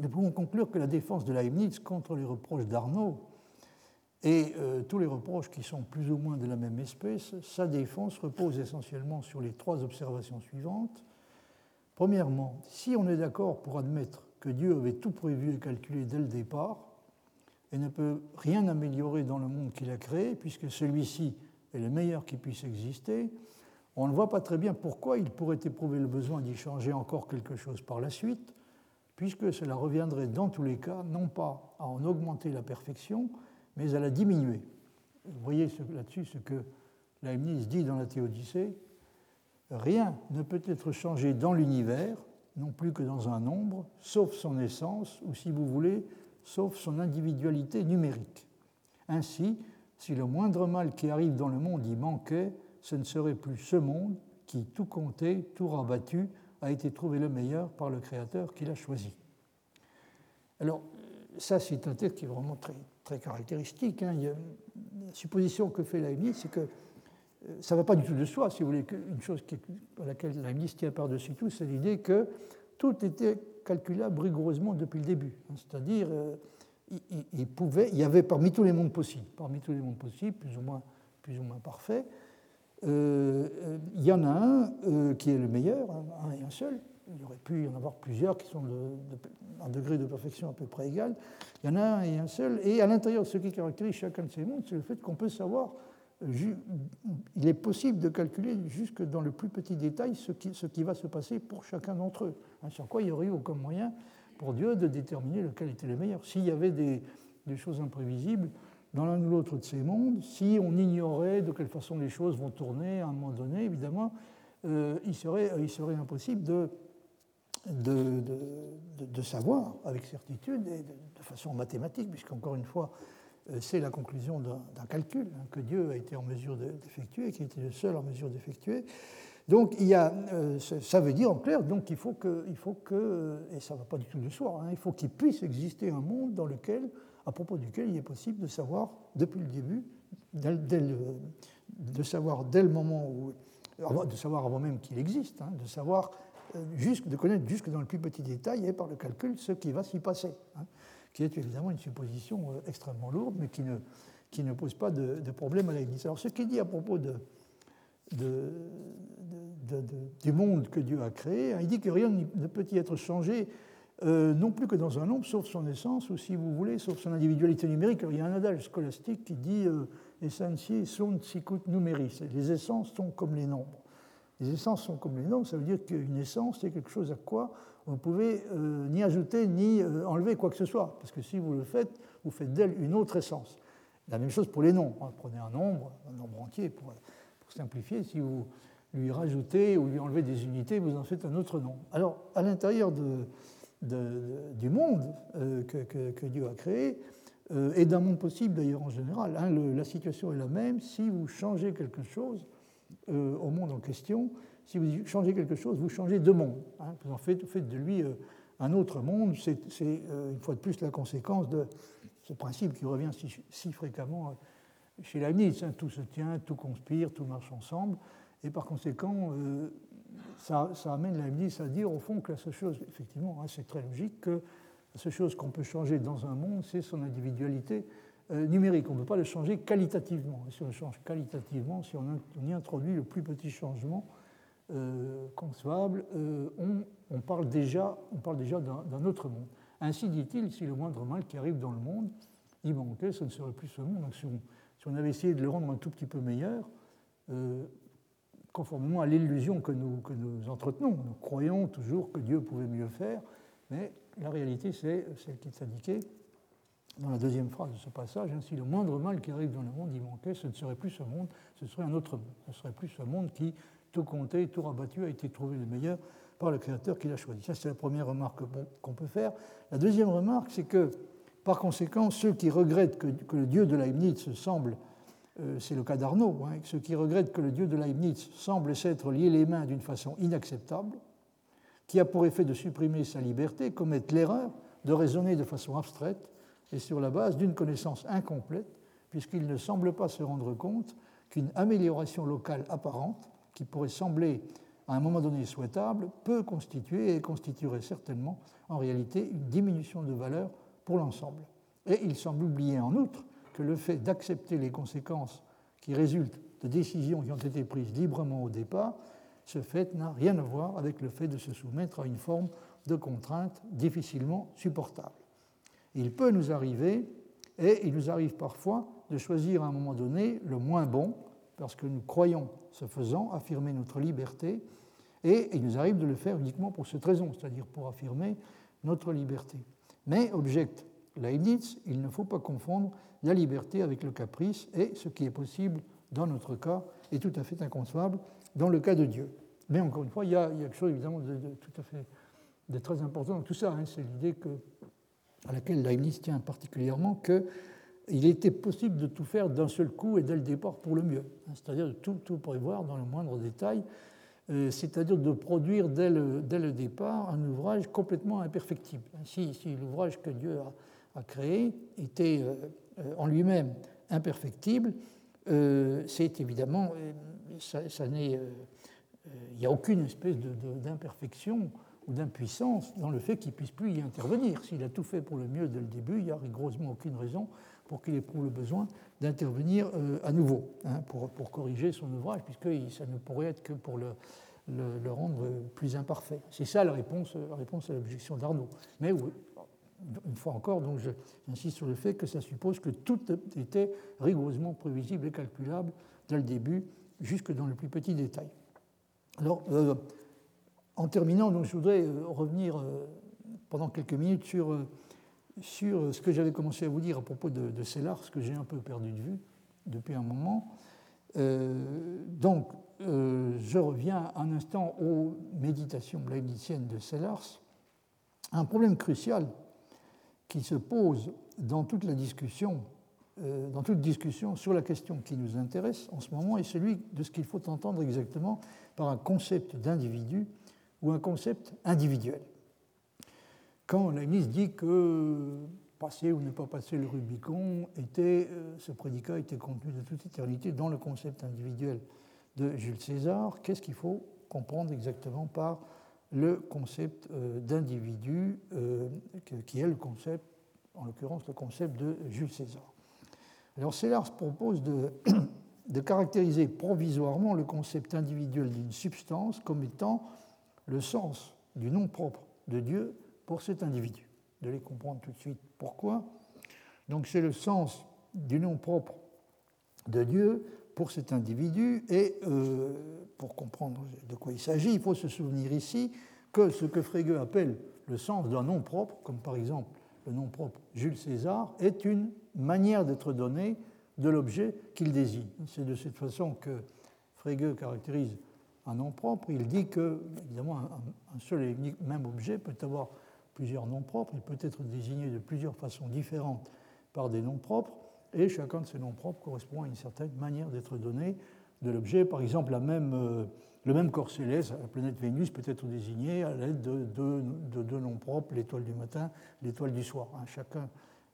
nous pouvons conclure que la défense de Leibniz contre les reproches d'Arnaud et euh, tous les reproches qui sont plus ou moins de la même espèce, sa défense repose essentiellement sur les trois observations suivantes. Premièrement, si on est d'accord pour admettre que Dieu avait tout prévu et calculé dès le départ, et ne peut rien améliorer dans le monde qu'il a créé, puisque celui-ci est le meilleur qui puisse exister, on ne voit pas très bien pourquoi il pourrait éprouver le besoin d'y changer encore quelque chose par la suite, puisque cela reviendrait dans tous les cas non pas à en augmenter la perfection, mais elle a diminué. Vous voyez là-dessus ce que Leibniz dit dans la Théodicée. Rien ne peut être changé dans l'univers, non plus que dans un nombre, sauf son essence, ou si vous voulez, sauf son individualité numérique. Ainsi, si le moindre mal qui arrive dans le monde y manquait, ce ne serait plus ce monde qui, tout compté, tout rabattu, a été trouvé le meilleur par le Créateur qu'il a choisi. Alors, ça, c'est un texte qui est vraiment très, très caractéristique. Hein. la supposition que fait Leibniz, c'est que euh, ça ne va pas du tout de soi, si vous voulez. Une chose à laquelle Leibniz tient par-dessus tout, c'est l'idée que tout était calculable rigoureusement depuis le début. C'est-à-dire, il, pouvait, il y avait parmi tous les mondes possibles, parmi tous les mondes possibles, plus ou moins, plus ou moins parfaits, il y en a un qui est le meilleur, un et un seul, il aurait pu y en avoir plusieurs qui sont de, un degré de perfection à peu près égal. Il y en a un et un seul. Et à l'intérieur de ce qui caractérise chacun de ces mondes, c'est le fait qu'on peut savoir, il est possible de calculer jusque dans le plus petit détail ce qui, va se passer pour chacun d'entre eux. Hein, sans quoi il n'y aurait eu aucun moyen pour Dieu de déterminer lequel était le meilleur. S'il y avait des, choses imprévisibles, dans l'un ou l'autre de ces mondes, si on ignorait de quelle façon les choses vont tourner à un moment donné, évidemment, euh, il serait impossible de de, savoir avec certitude et de, façon mathématique, puisqu'encore une fois, euh, c'est la conclusion d'un calcul hein, que Dieu a été en mesure d'effectuer, qui était le seul en mesure d'effectuer. Donc il y a, euh, ça veut dire en clair donc qu'il faut que, il faut que, et ça ne va pas du tout de soi, hein, il faut qu'il puisse exister un monde dans lequel, à propos duquel il est possible de savoir depuis le début, de savoir dès le moment où, de savoir avant même qu'il existe, hein, de savoir euh, de connaître jusque dans le plus petit détail et par le calcul ce qui va s'y passer, hein, qui est évidemment une supposition euh, extrêmement lourde, mais qui ne, qui ne pose pas de, problème à la Alors ce qu'il dit à propos du monde que Dieu a créé, hein, il dit que rien ne peut y être changé euh, non plus que dans un nombre, sauf son essence, ou si vous voulez, sauf son individualité numérique. il y a un adage scolastique qui dit Essentie sunt sicut numeris. Les essences sont comme les nombres. Les essences sont comme les nombres, ça veut dire qu'une essence, c'est quelque chose à quoi vous ne pouvez euh, ni ajouter ni euh, enlever quoi que ce soit. Parce que si vous le faites, vous faites d'elle une autre essence. La même chose pour les nombres. Hein. Prenez un nombre, un nombre entier pour, simplifier. Si vous lui rajoutez ou lui enlevez des unités, vous en faites un autre nombre. Alors, à l'intérieur du monde euh, que, Dieu a créé, et d'un monde possible d'ailleurs en général, hein, la situation est la même. Si vous changez quelque chose, euh, au monde en question. Si vous changez quelque chose, vous changez de monde. Hein. Vous en faites, faites, de lui euh, un autre monde. C'est euh, une fois de plus la conséquence de ce principe qui revient si, fréquemment chez Leibniz. Hein. Tout se tient, tout conspire, tout marche ensemble. Et par conséquent, ça, amène Leibniz à dire au fond que la seule chose, effectivement, hein, c'est très logique, que la seule chose qu'on peut changer dans un monde, c'est son individualité numérique. On ne peut pas le changer qualitativement. si on le change qualitativement, si on, y introduit le plus petit changement euh, concevable, euh, on, parle déjà, on parle déjà d'un autre monde. Ainsi dit-il, si le moindre mal qui arrive dans le monde, il manquait, ce ne serait plus ce monde. Donc, si, on, avait essayé de le rendre un tout petit peu meilleur, conformément à l'illusion que nous, que nous entretenons, nous croyons toujours que Dieu pouvait mieux faire, mais la réalité, c'est celle qui est indiquée dans la deuxième phrase de ce passage, ainsi le moindre mal qui arrive dans le monde, il manquait, ce ne serait plus ce monde, ce serait un autre monde. Ce serait plus ce monde qui, tout compté, tout rabattu, a été trouvé le meilleur par le Créateur qui l'a choisi. Ça, c'est la première remarque qu'on peut faire. La deuxième remarque, c'est que, par conséquent, ceux qui regrettent que, le Dieu de Leibniz semble, euh, c'est le cas d'Arnaud, hein, ceux qui regrettent que le Dieu de Leibniz semble s'être lié les mains d'une façon inacceptable, qui a pour effet de supprimer sa liberté, commettent l'erreur de raisonner de façon abstraite et sur la base d'une connaissance incomplète, puisqu'il ne semble pas se rendre compte qu'une amélioration locale apparente, qui pourrait sembler à un moment donné souhaitable, peut constituer et constituerait certainement en réalité une diminution de valeur pour l'ensemble. Et il semble oublier en outre que le fait d'accepter les conséquences qui résultent de décisions qui ont été prises librement au départ, ce fait n'a rien à voir avec le fait de se soumettre à une forme de contrainte difficilement supportable. Il peut nous arriver, et il nous arrive parfois, de choisir à un moment donné le moins bon, parce que nous croyons, ce faisant, affirmer notre liberté, et il nous arrive de le faire uniquement pour cette raison, c'est-à-dire pour affirmer notre liberté. Mais, objecte Leibniz, il ne faut pas confondre la liberté avec le caprice, et ce qui est possible dans notre cas est tout à fait inconcevable dans le cas de Dieu. Mais encore une fois, il y a, quelque chose évidemment de, tout à fait très important dans tout ça. Hein. c'est l'idée que à laquelle Leibniz tient particulièrement, qu'il était possible de tout faire d'un seul coup et dès le départ pour le mieux, c'est-à-dire de tout, prévoir dans le moindre détail, euh, c'est-à-dire de produire dès le, départ un ouvrage complètement imperfectible. Si, si l'ouvrage que Dieu a, créé était euh, euh, en lui-même imperfectible, c'est évidemment, ça, ça il n'y a aucune espèce d'imperfection ou d'impuissance dans le fait qu'il ne puisse plus y intervenir. S'il a tout fait pour le mieux dès le début, il n'y a rigoureusement aucune raison pour qu'il éprouve le besoin d'intervenir euh, à nouveau hein, pour, pour, corriger son ouvrage, puisque ça ne pourrait être que pour le, le, rendre plus imparfait. C'est ça la réponse, la réponse à l'objection d'Arnaud. Mais une fois encore, donc j'insiste sur le fait que ça suppose que tout était rigoureusement prévisible et calculable dès le début, jusque dans le plus petit détail. Alors, euh, en terminant, je voudrais euh, revenir euh, pendant quelques minutes sur, sur ce que j'avais commencé à vous dire à propos de, de ce que j'ai un peu perdu de vue depuis un moment. donc, je reviens un instant aux méditations leibniziennes de Sellars. Un problème crucial qui se pose dans toute la discussion, euh, dans toute discussion sur la question qui nous intéresse en ce moment est celui de ce qu'il faut entendre exactement par un concept d'individu ou un concept individuel. Quand Leibniz dit que passer ou ne pas passer le Rubicon, était, euh, ce prédicat était contenu de toute éternité dans le concept individuel de Jules César, qu'est-ce qu'il faut comprendre exactement par le concept euh, d'individu, euh, qui est le concept, en l'occurrence le concept de Jules César. Alors Sellars propose de, caractériser provisoirement le concept individuel d'une substance comme étant le sens du nom propre de Dieu pour cet individu. De les comprendre tout de suite pourquoi. Donc c'est le sens du nom propre de Dieu pour cet individu. Et euh, pour comprendre de quoi il s'agit, il faut se souvenir ici que ce que Frege appelle le sens d'un nom propre, comme par exemple le nom propre Jules César, est une manière d'être donné de l'objet qu'il désigne. C'est de cette façon que Frege caractérise un nom propre. Il dit que, évidemment, un seul et unique même objet peut avoir plusieurs noms propres, il peut être désigné de plusieurs façons différentes par des noms propres, et chacun de ces noms propres correspond à une certaine manière d'être donné de l'objet. Par exemple, la même, euh, le même corps céleste, la planète Vénus, peut être désigné à l'aide de, deux noms propres, l'étoile du matin, l'étoile du soir. Hein. chacun,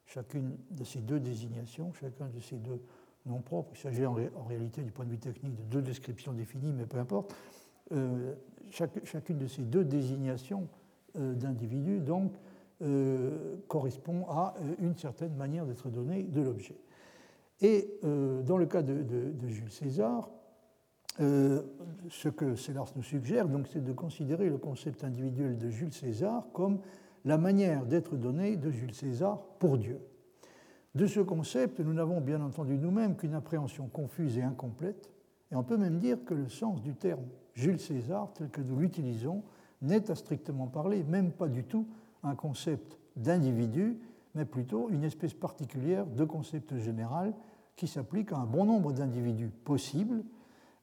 chacune de ces deux désignations, chacun de ces deux noms propres, il s'agit en, réalité du point de vue technique de deux descriptions définies, mais peu importe, euh, chacune de ces deux désignations euh, d'individus, donc, correspond à une certaine manière d'être donné de l'objet. Et euh, dans le cas de, Jules César, euh, ce que Sellars nous suggère, c'est de considérer le concept individuel de Jules César comme la manière d'être donné de Jules César pour Dieu. De ce concept, nous n'avons bien entendu nous-mêmes qu'une appréhension confuse et incomplète, et on peut même dire que le sens du terme Jules César, tel que nous l'utilisons, n'est à strictement parler même pas du tout un concept d'individu, mais plutôt une espèce particulière de concept général qui s'applique à un bon nombre d'individus possibles,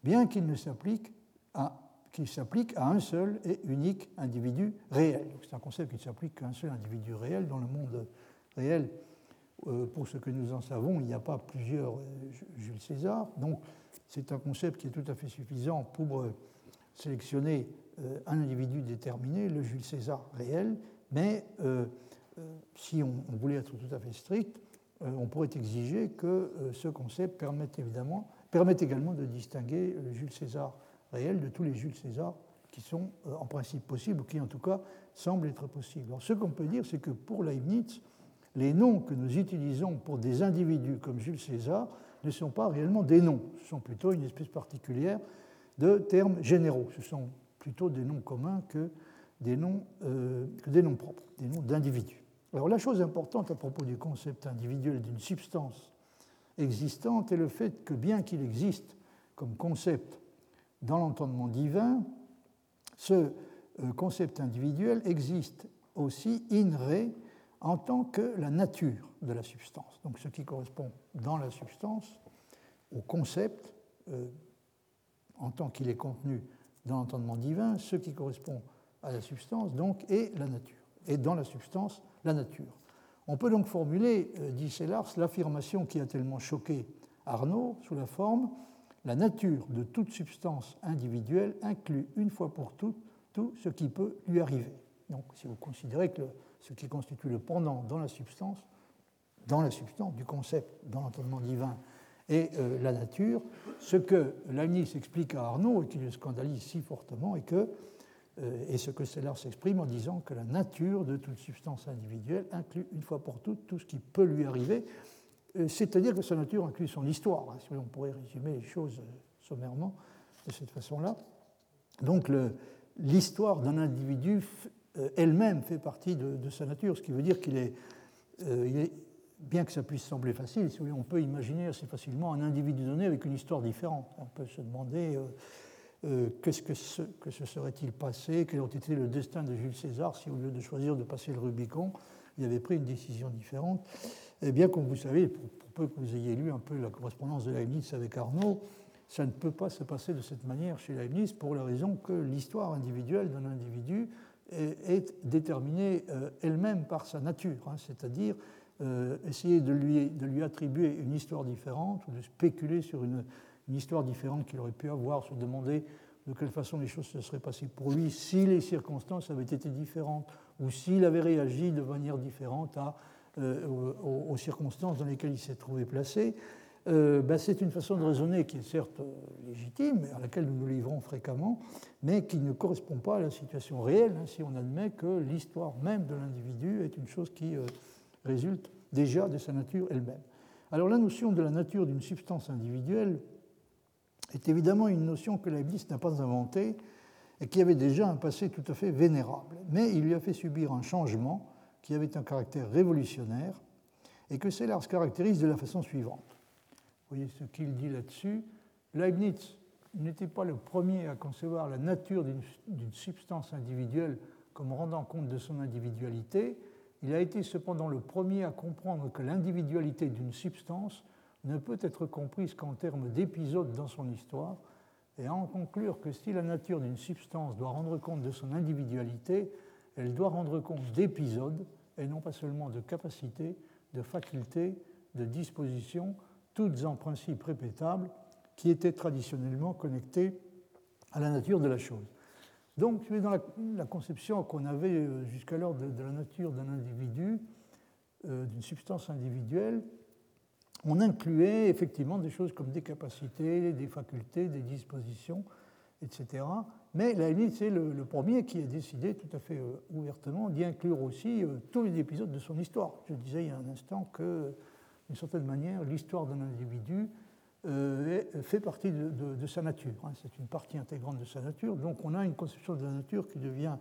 bien qu'il ne s'applique à s'applique à un seul et unique individu réel. C'est un concept qui s'applique à un seul individu réel. Dans le monde réel, pour ce que nous en savons, il n'y a pas plusieurs euh, Jules César. Donc c'est un concept qui est tout à fait suffisant pour euh, sélectionner un individu déterminé, le Jules César réel. Mais euh, si on, voulait être tout à fait strict, euh, on pourrait exiger que euh, ce concept permette, évidemment, permette également de distinguer le Jules César réel de tous les Jules César qui sont en principe possibles, ou qui en tout cas semblent être possibles. Alors, ce qu'on peut dire, c'est que pour Leibniz, les noms que nous utilisons pour des individus comme Jules César ne sont pas réellement des noms, ce sont plutôt une espèce particulière de termes généraux. Ce sont plutôt des noms communs que des noms, que des noms propres, des noms d'individus. Alors la chose importante à propos du concept individuel d'une substance existante est le fait que bien qu'il existe comme concept dans l'entendement divin, ce euh, concept individuel existe aussi in re en tant que la nature de la substance. Donc ce qui correspond dans la substance au concept euh, en tant qu'il est contenu dans l'entendement divin, ce qui correspond à la substance donc est la nature. Et dans la substance, la nature. On peut donc formuler, euh, dit Sellars, l'affirmation qui a tellement choqué Arnaud sous la forme la nature de toute substance individuelle inclut une fois pour toutes tout ce qui peut lui arriver. Donc, si vous considérez que ce qui constitue le pendant dans la substance, dans la substance du concept, dans l'entendement divin, est euh, la nature, ce que Leibniz explique à Arnaud et qui le scandalise si fortement que et ce que Sellars s'exprime en disant que la nature de toute substance individuelle inclut une fois pour toutes tout ce qui peut lui arriver, c'est-à-dire que sa nature inclut son histoire. Hein, si on pourrait résumer les choses sommairement de cette façon-là. Donc l'histoire d'un individu elle-même fait partie de, sa nature, ce qui veut dire qu'il est, est bien que ça puisse sembler facile, on peut imaginer assez facilement un individu donné avec une histoire différente. On peut se demander euh, euh, qu'est-ce que se serait-il passé, quel aurait été le destin de Jules César si au lieu de choisir de passer le Rubicon, il avait pris une décision différente. Eh bien, comme vous savez, pour, peu que vous ayez lu un peu la correspondance de Leibniz avec Arnaud, ça ne peut pas se passer de cette manière chez Leibniz pour la raison que l'histoire individuelle d'un individu est, déterminée euh, elle-même par sa nature, hein, c'est-à-dire euh, essayer de lui, de lui, attribuer une histoire différente ou de spéculer sur une, histoire différente qu'il aurait pu avoir, se demander de quelle façon les choses se seraient passées pour lui si les circonstances avaient été différentes ou s'il avait réagi de manière différente à, euh, aux, circonstances dans lesquelles il s'est trouvé placé. Euh, ben, c'est une façon de raisonner qui est certes légitime, à laquelle nous nous livrons fréquemment, mais qui ne correspond pas à la situation réelle, hein, si on admet que l'histoire même de l'individu est une chose qui résulte déjà de sa nature elle-même. Alors la notion de la nature d'une substance individuelle est évidemment une notion que Leibniz n'a pas inventée et qui avait déjà un passé tout à fait vénérable. Mais il lui a fait subir un changement qui avait un caractère révolutionnaire et que Sellars caractérise de la façon suivante. Voyez ce qu'il dit là-dessus. Leibniz n'était pas le premier à concevoir la nature d'une substance individuelle comme rendant compte de son individualité, il a été cependant le premier à comprendre que l'individualité d'une substance ne peut être comprise qu'en termes d'épisodes dans son histoire, et à en conclure que si la nature d'une substance doit rendre compte de son individualité, elle doit rendre compte d'épisodes, et non pas seulement de capacités, de facultés, de dispositions, toutes en principe répétables, qui étaient traditionnellement connectées à la nature de la chose. Donc, dans la, conception qu'on avait euh, jusqu'alors de, la nature d'un individu, euh, d'une substance individuelle, on incluait effectivement des choses comme des capacités, des facultés, des dispositions, etc. Mais limite, c'est le, premier qui a décidé tout à fait euh, ouvertement d'y inclure aussi tous les épisodes de son histoire. Je disais il y a un instant que, d'une certaine manière, l'histoire d'un individu euh, fait partie de, sa nature. Hein. c'est une partie intégrante de sa nature. Donc on a une conception de la nature qui devient,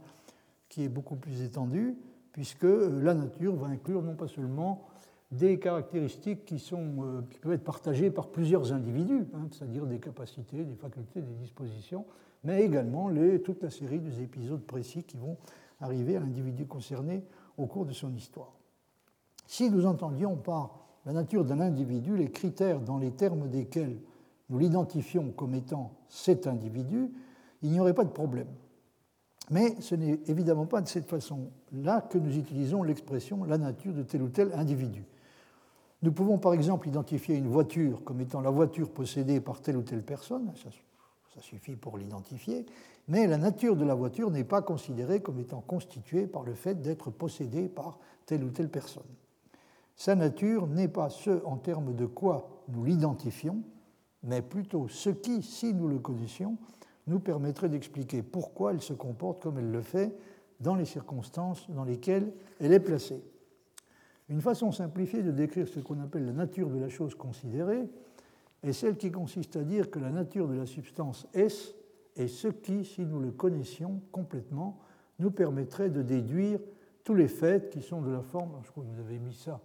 qui est beaucoup plus étendue, puisque euh, la nature va inclure non pas seulement des caractéristiques qui, sont, euh, qui peuvent être partagées par plusieurs individus, hein, c'est-à-dire des capacités, des facultés, des dispositions, mais également les, toute la série des épisodes précis qui vont arriver à l'individu concerné au cours de son histoire. Si nous entendions par la nature d'un individu, les critères dans les termes desquels nous l'identifions comme étant cet individu, il n'y aurait pas de problème. Mais ce n'est évidemment pas de cette façon-là que nous utilisons l'expression la nature de tel ou tel individu. Nous pouvons par exemple identifier une voiture comme étant la voiture possédée par telle ou telle personne, ça, suffit pour l'identifier, mais la nature de la voiture n'est pas considérée comme étant constituée par le fait d'être possédée par telle ou telle personne. Sa nature n'est pas ce en termes de quoi nous l'identifions, mais plutôt ce qui, si nous le connaissions, nous permettrait d'expliquer pourquoi elle se comporte comme elle le fait dans les circonstances dans lesquelles elle est placée. Une façon simplifiée de décrire ce qu'on appelle la nature de la chose considérée est celle qui consiste à dire que la nature de la substance S est ce qui, si nous le connaissions complètement, nous permettrait de déduire tous les faits qui sont de la forme, je crois que vous avez mis ça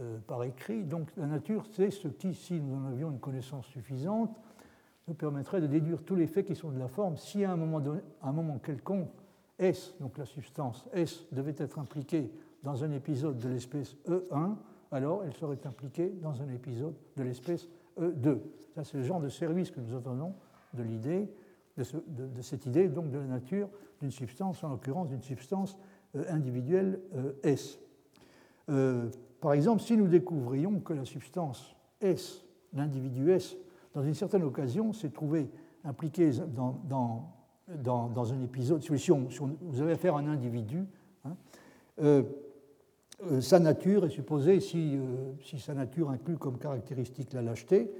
euh, par écrit. Donc la nature, c'est ce qui, si nous en avions une connaissance suffisante, nous permettrait de déduire tous les faits qui sont de la forme. Si à un moment, donné, un moment quelconque, S, donc la substance S, devait être impliquée dans un épisode de l'espèce E1, alors elle serait impliquée dans un épisode de l'espèce E2. Ça, c'est le genre de service que nous entendons de l'idée, de, cette idée donc de la nature d'une substance, en l'occurrence d'une substance euh, individuelle euh, S. Par exemple, si nous découvrions que la substance S, l'individu S, dans une certaine occasion, s'est trouvé impliqué dans, dans, dans, un épisode, si, vous avez affaire à un individu, hein, euh, euh, sa nature est supposée, si, euh, si, sa nature inclut comme caractéristique la lâcheté,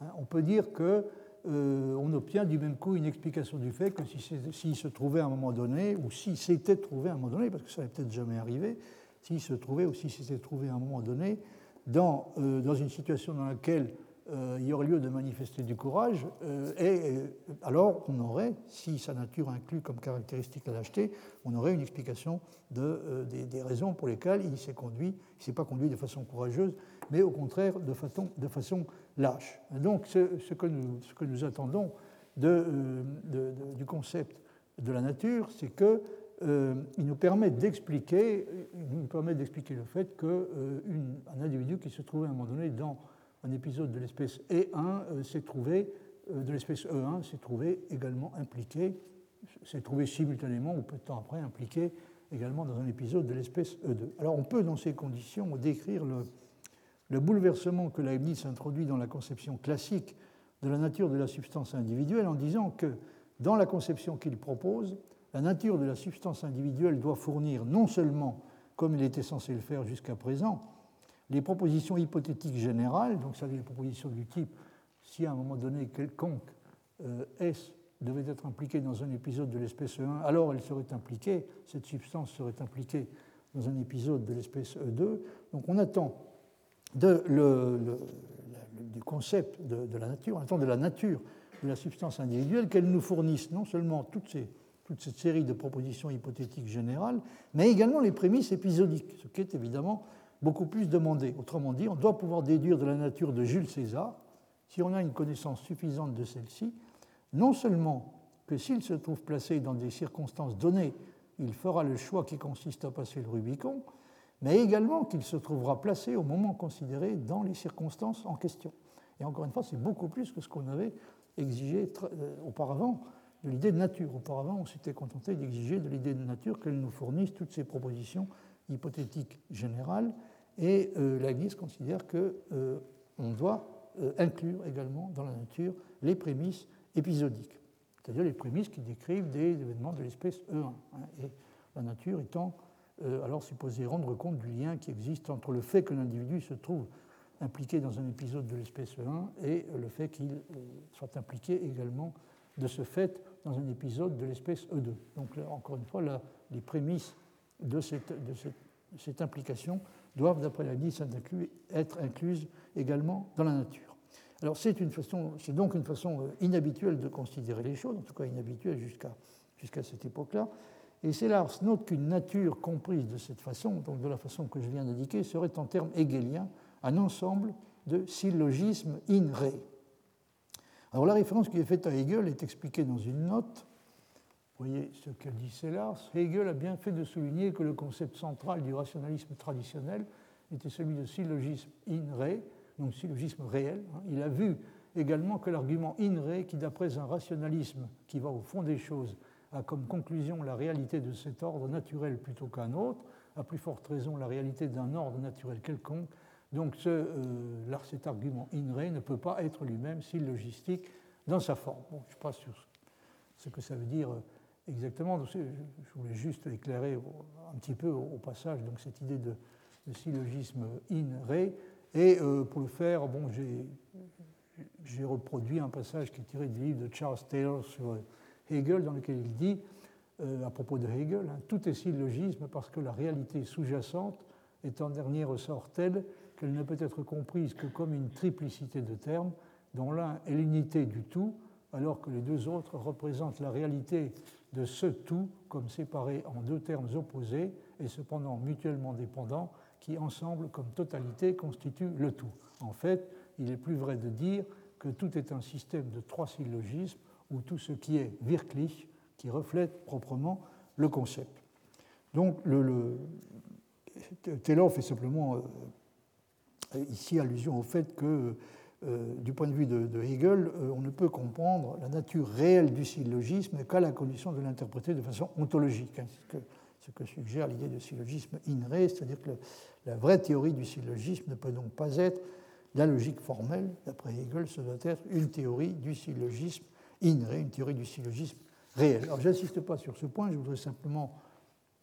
hein, on peut dire que on obtient du même coup une explication du fait que s'il si, se trouvait à un moment donné, ou s'il s'était trouvé à un moment donné, parce que ça n'avait peut-être jamais arrivé, s'il se trouvait ou s'il s'était trouvé à un moment donné dans, dans une situation dans laquelle euh, il y aurait lieu de manifester du courage, euh, et euh, alors on aurait, si sa nature inclut comme caractéristique la lâcheté, on aurait une explication de, des, raisons pour lesquelles il s'est conduit, il s'est pas conduit de façon courageuse, mais au contraire de façon, de façon lâche. donc ce, ce, que nous, ce, que nous, attendons de, du concept de la nature, c'est que il nous permet d'expliquer, nous permet d'expliquer le fait qu'un individu qui se trouvait à un moment donné dans un épisode de l'espèce E1 euh, s'est trouvé, euh, de l'espèce E1 s'est trouvé également impliqué, s'est trouvé simultanément ou peu de temps après impliqué également dans un épisode de l'espèce E2. Alors on peut dans ces conditions décrire le, le bouleversement que Leibniz introduit dans la conception classique de la nature de la substance individuelle en disant que dans la conception qu'il propose, la nature de la substance individuelle doit fournir non seulement, comme il était censé le faire jusqu'à présent, les propositions hypothétiques générales, donc ça les propositions du type si à un moment donné quelconque euh, S devait être impliqué dans un épisode de l'espèce E1, alors elle serait impliquée, cette substance serait impliquée dans un épisode de l'espèce E2. Donc on attend de du concept de, la nature, on attend de la nature de la substance individuelle qu'elle nous fournisse non seulement toutes ces, toute cette série de propositions hypothétiques générales, mais également les prémices épisodiques, ce qui est évidemment beaucoup plus demandé. Autrement dit, on doit pouvoir déduire de la nature de Jules César, si on a une connaissance suffisante de celle-ci, non seulement que s'il se trouve placé dans des circonstances données, il fera le choix qui consiste à passer le Rubicon, mais également qu'il se trouvera placé au moment considéré dans les circonstances en question. Et encore une fois, c'est beaucoup plus que ce qu'on avait exigé euh, auparavant de l'idée de nature. Auparavant, on s'était contenté d'exiger de l'idée de nature qu'elle nous fournisse toutes ces propositions hypothétique générale, et euh, considère qu'on euh, doit euh, inclure également dans la nature les prémices épisodiques, c'est-à-dire les prémices qui décrivent des événements de l'espèce E1, hein, et la nature étant alors supposée rendre compte du lien qui existe entre le fait que l'individu se trouve impliqué dans un épisode de l'espèce E1 et le fait qu'il soit impliqué également de ce fait dans un épisode de l'espèce E2. Donc encore une fois, là, les prémices de cette, implication doivent, d'après la liste, être incluses également dans la nature. Alors c'est donc une façon euh, inhabituelle de considérer les choses, en tout cas inhabituelle jusqu'à jusqu'à cette époque-là. Et c'est là note qu'une nature comprise de cette façon, donc de la façon que je viens d'indiquer, serait en termes hegeliens un ensemble de syllogismes in re. Alors la référence qui est faite à Hegel est expliquée dans une note voyez ce que dit Sellars. Hegel a bien fait de souligner que le concept central du rationalisme traditionnel était celui de syllogisme in re, donc syllogisme réel. Hein. Il a vu également que l'argument in re, qui d'après un rationalisme qui va au fond des choses, a comme conclusion la réalité de cet ordre naturel plutôt qu'un autre, à plus forte raison la réalité d'un ordre naturel quelconque. Donc euh, cet argument in re ne peut pas être lui-même syllogistique dans sa forme. Bon, je passe sur ce que ça veut dire euh, Exactement, je voulais juste éclairer un petit peu au passage donc, cette idée de, syllogisme in-re. Et euh, pour le faire, bon, j'ai reproduit un passage qui est tiré du livre de Charles Taylor sur Hegel, dans lequel il dit, à propos de Hegel, hein, tout est syllogisme parce que la réalité sous-jacente est en dernier ressort telle qu'elle ne peut être comprise que comme une triplicité de termes, dont l'un est l'unité du tout, alors que les deux autres représentent la réalité de ce tout comme séparé en deux termes opposés et cependant mutuellement dépendants qui ensemble comme totalité constituent le tout. En fait, il est plus vrai de dire que tout est un système de trois syllogismes où tout ce qui est wirklich, qui reflète proprement le concept. Donc, le, le Taylor fait simplement euh, ici allusion au fait que euh, du point de vue de, Hegel, euh, on ne peut comprendre la nature réelle du syllogisme qu'à la condition de l'interpréter de façon ontologique. Hein, ce, que, suggère l'idée de syllogisme in re, c'est-à-dire que la vraie théorie du syllogisme ne peut donc pas être la logique formelle. D'après Hegel, ce doit être une théorie du syllogisme in une théorie du syllogisme réel. Alors, je n'insiste pas sur ce point, je voudrais simplement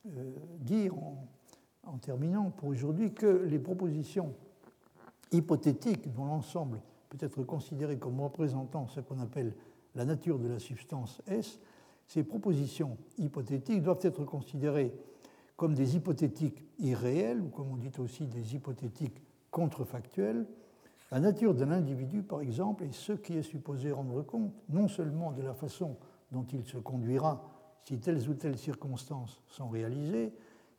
euh, dire, en terminant pour aujourd'hui, que les propositions hypothétique dont l'ensemble peut être considérée comme représentant ce qu'on appelle la nature de la substance S, ces propositions hypothétiques doivent être considérées comme des hypothétiques irréelles, ou comme on dit aussi des hypothétiques contrefactuelles. La nature de l'individu, par exemple, est ce qui est supposé rendre compte non seulement de la façon dont il se conduira si telles ou telles circonstances sont réalisées,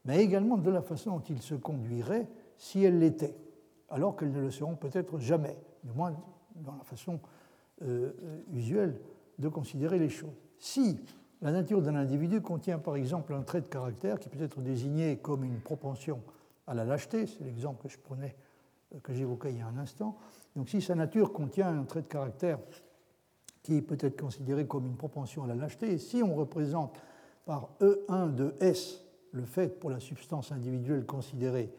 mais également de la façon dont il se conduirait si elles l'étaient, alors qu'elles ne le seront peut-être jamais, du moins dans la façon euh, euh, usuelle de considérer les choses. Si la nature d'un individu contient par exemple un trait de caractère qui peut être désigné comme une propension à la lâcheté, c'est l'exemple que je prenais, euh, que j'évoquais il y a un instant. Donc si sa nature contient un trait de caractère qui peut être considéré comme une propension à la lâcheté, et si on représente par E1 de S le fait pour la substance individuelle considérée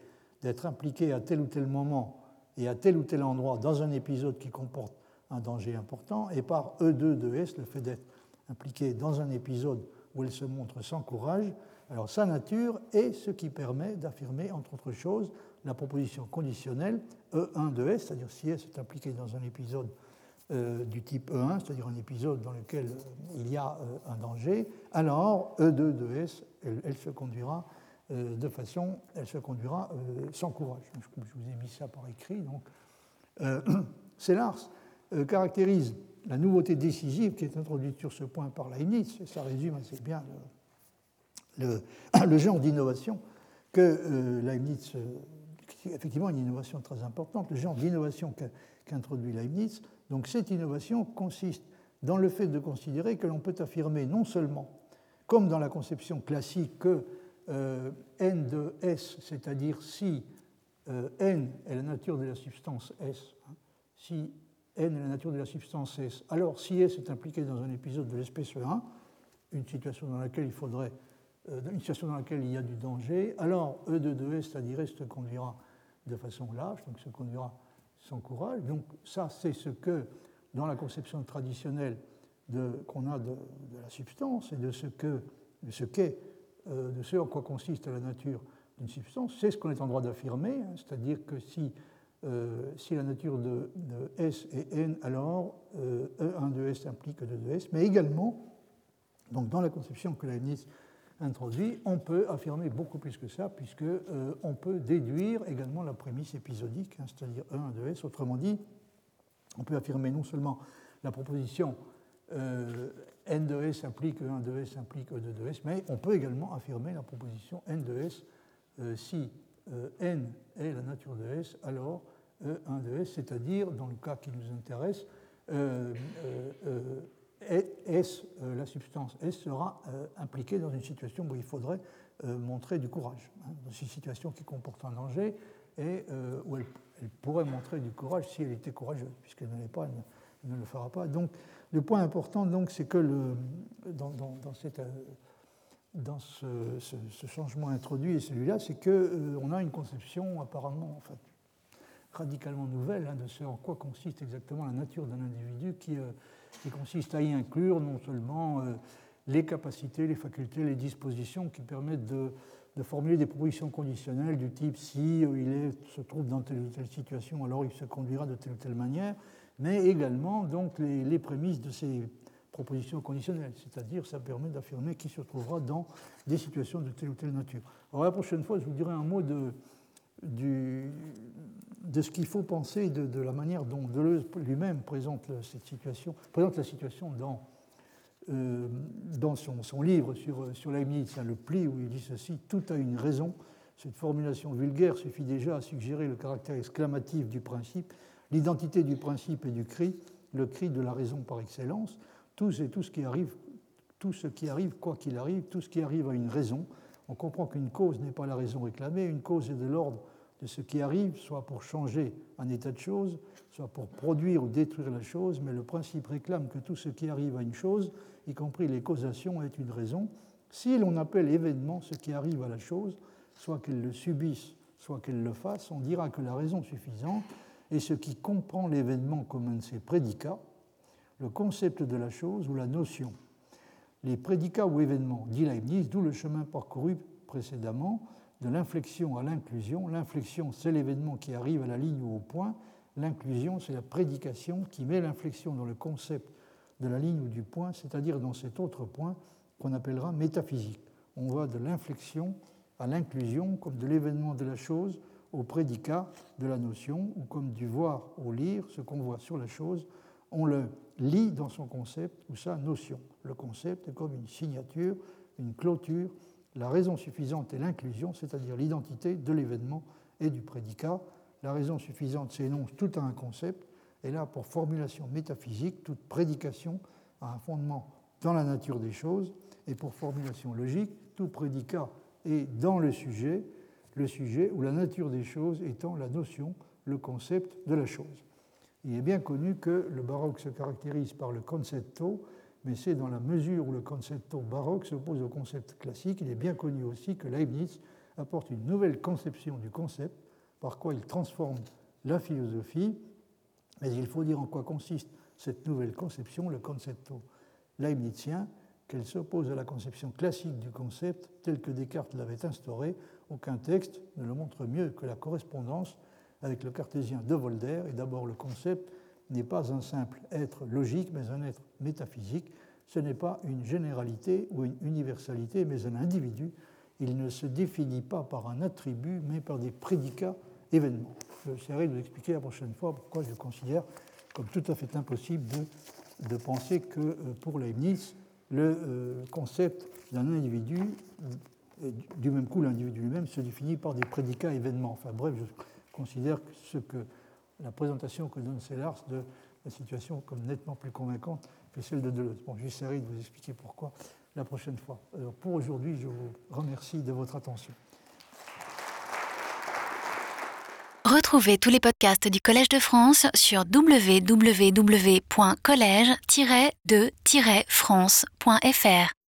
d'être impliquée à tel ou tel moment et à tel ou tel endroit dans un épisode qui comporte un danger important, et par E2 de S le fait d'être impliquée dans un épisode où elle se montre sans courage, alors sa nature est ce qui permet d'affirmer, entre autres choses, la proposition conditionnelle E1 de S, c'est-à-dire si S est impliqué dans un épisode euh, du type E1, c'est-à-dire un épisode dans lequel euh, il y a euh, un danger, alors E2 de S, elle, se conduira de façon, elle se conduira sans courage. Je, vous ai mis ça par écrit. Donc, Sellars caractérise la nouveauté décisive qui est introduite sur ce point par Leibniz, et ça résume assez bien le, le, genre d'innovation que euh, Leibniz, euh, effectivement une innovation très importante, le genre d'innovation qu'introduit Leibniz. Donc cette innovation consiste dans le fait de considérer que l'on peut affirmer non seulement, comme dans la conception classique, que euh, n de S, c'est-à-dire si n est la nature de la substance S, hein, si n est la nature de la substance S. Alors, si S est impliqué dans un épisode de l'espèce 1, une situation dans laquelle il faudrait, euh, une situation dans laquelle il y a du danger, alors E de 2S, c'est-à-dire S, se conduira de façon lâche, donc se conduira sans courage. Donc, ça, c'est ce que, dans la conception traditionnelle qu'on a de, la substance et de ce ce qu'est, euh, de ce en quoi consiste la nature d'une substance, c'est ce qu'on est en droit d'affirmer, hein, c'est-à-dire que si euh, la nature de, S est N, alors E1 euh, de S implique E2 de S, mais également, donc dans la conception que Leibniz introduit, on peut affirmer beaucoup plus que ça, puisqu'on euh, on peut déduire également la prémisse épisodique, hein, c'est-à-dire E1 de S. Autrement dit, on peut affirmer non seulement la proposition N de S implique E1 de S implique E2 de S, mais on peut également affirmer la proposition N de S si euh, n est la nature de S, alors E1 de S, c'est-à-dire, dans le cas qui nous intéresse, euh, euh, S, la substance S sera impliquée dans une situation où il faudrait montrer du courage, hein, dans une situation qui comporte un danger et où elle, pourrait montrer du courage si elle était courageuse, puisqu'elle ne l'est pas, elle ne, le fera pas. Donc, le point important, donc, c'est que dans, dans ce, changement introduit et celui-là, c'est qu'on euh, a une conception apparemment en fait, radicalement nouvelle hein, de ce en quoi consiste exactement la nature d'un individu qui, euh, consiste à y inclure non seulement euh, les capacités, les facultés, les dispositions qui permettent de, formuler des propositions conditionnelles du type si il se trouve dans telle ou telle situation, alors il se conduira de telle ou telle manière, mais également donc les, les prémices de ces proposition conditionnelle, c'est-à-dire ça permet d'affirmer qui se trouvera dans des situations de telle ou telle nature. Alors la prochaine fois, je vous dirai un mot de, de ce qu'il faut penser de, de, la manière dont Deleuze lui-même présente cette situation, présente la situation dans, euh, dans son, son, livre sur, sur Leibniz, le pli où il dit ceci tout a une raison. Cette formulation vulgaire suffit déjà à suggérer le caractère exclamatif du principe, l'identité du principe et du cri, le cri de la raison par excellence tout, tout ce qui arrive, tout ce qui arrive, quoi qu'il arrive, tout ce qui arrive a une raison. On comprend qu'une cause n'est pas la raison réclamée, une cause est de l'ordre de ce qui arrive, soit pour changer un état de choses, soit pour produire ou détruire la chose, mais le principe réclame que tout ce qui arrive à une chose, y compris les causations, est une raison. Si l'on appelle événement ce qui arrive à la chose, soit qu'elle le subisse, soit qu'elle le fasse, on dira que la raison suffisante est ce qui comprend l'événement comme un de ses prédicats, le concept de la chose ou la notion. Les prédicats ou événements, dit Leibniz, d'où le chemin parcouru précédemment, de l'inflexion à l'inclusion. L'inflexion, c'est l'événement qui arrive à la ligne ou au point. L'inclusion, c'est la prédication qui met l'inflexion dans le concept de la ligne ou du point, c'est-à-dire dans cet autre point qu'on appellera métaphysique. On va de l'inflexion à l'inclusion comme de l'événement de la chose au prédicat de la notion, ou comme du voir au lire, ce qu'on voit sur la chose, on le lit dans son concept ou sa notion. Le concept est comme une signature, une clôture, la raison suffisante est l'inclusion, c'est-à-dire l'identité de l'événement et du prédicat. La raison suffisante s'énonce tout à un concept, et là, pour formulation métaphysique, toute prédication a un fondement dans la nature des choses, et pour formulation logique, tout prédicat est dans le sujet, le sujet ou la nature des choses étant la notion, le concept de la chose. Il est bien connu que le baroque se caractérise par le concetto, mais c'est dans la mesure où le concetto baroque s'oppose au concept classique. Il est bien connu aussi que Leibniz apporte une nouvelle conception du concept, par quoi il transforme la philosophie. Mais il faut dire en quoi consiste cette nouvelle conception, le concetto leibnizien, qu'elle s'oppose à la conception classique du concept tel que Descartes l'avait instauré. Aucun texte ne le montre mieux que la correspondance avec le cartésien de Volder. Et d'abord, le concept n'est pas un simple être logique, mais un être métaphysique. Ce n'est pas une généralité ou une universalité, mais un individu. Il ne se définit pas par un attribut, mais par des prédicats événements. J'essaierai de vous expliquer la prochaine fois pourquoi je considère comme tout à fait impossible de, de penser que euh, pour Leibniz, le euh, concept d'un individu, du même coup l'individu lui-même, se définit par des prédicats événements. Enfin bref, je considère que la présentation que donne Sellars de la situation comme nettement plus convaincante que celle de Deleuze. Bon, j'essaierai de vous expliquer pourquoi la prochaine fois. Alors pour aujourd'hui, je vous remercie de votre attention. Retrouvez tous les podcasts du Collège de France sur www.collège-de-france.fr.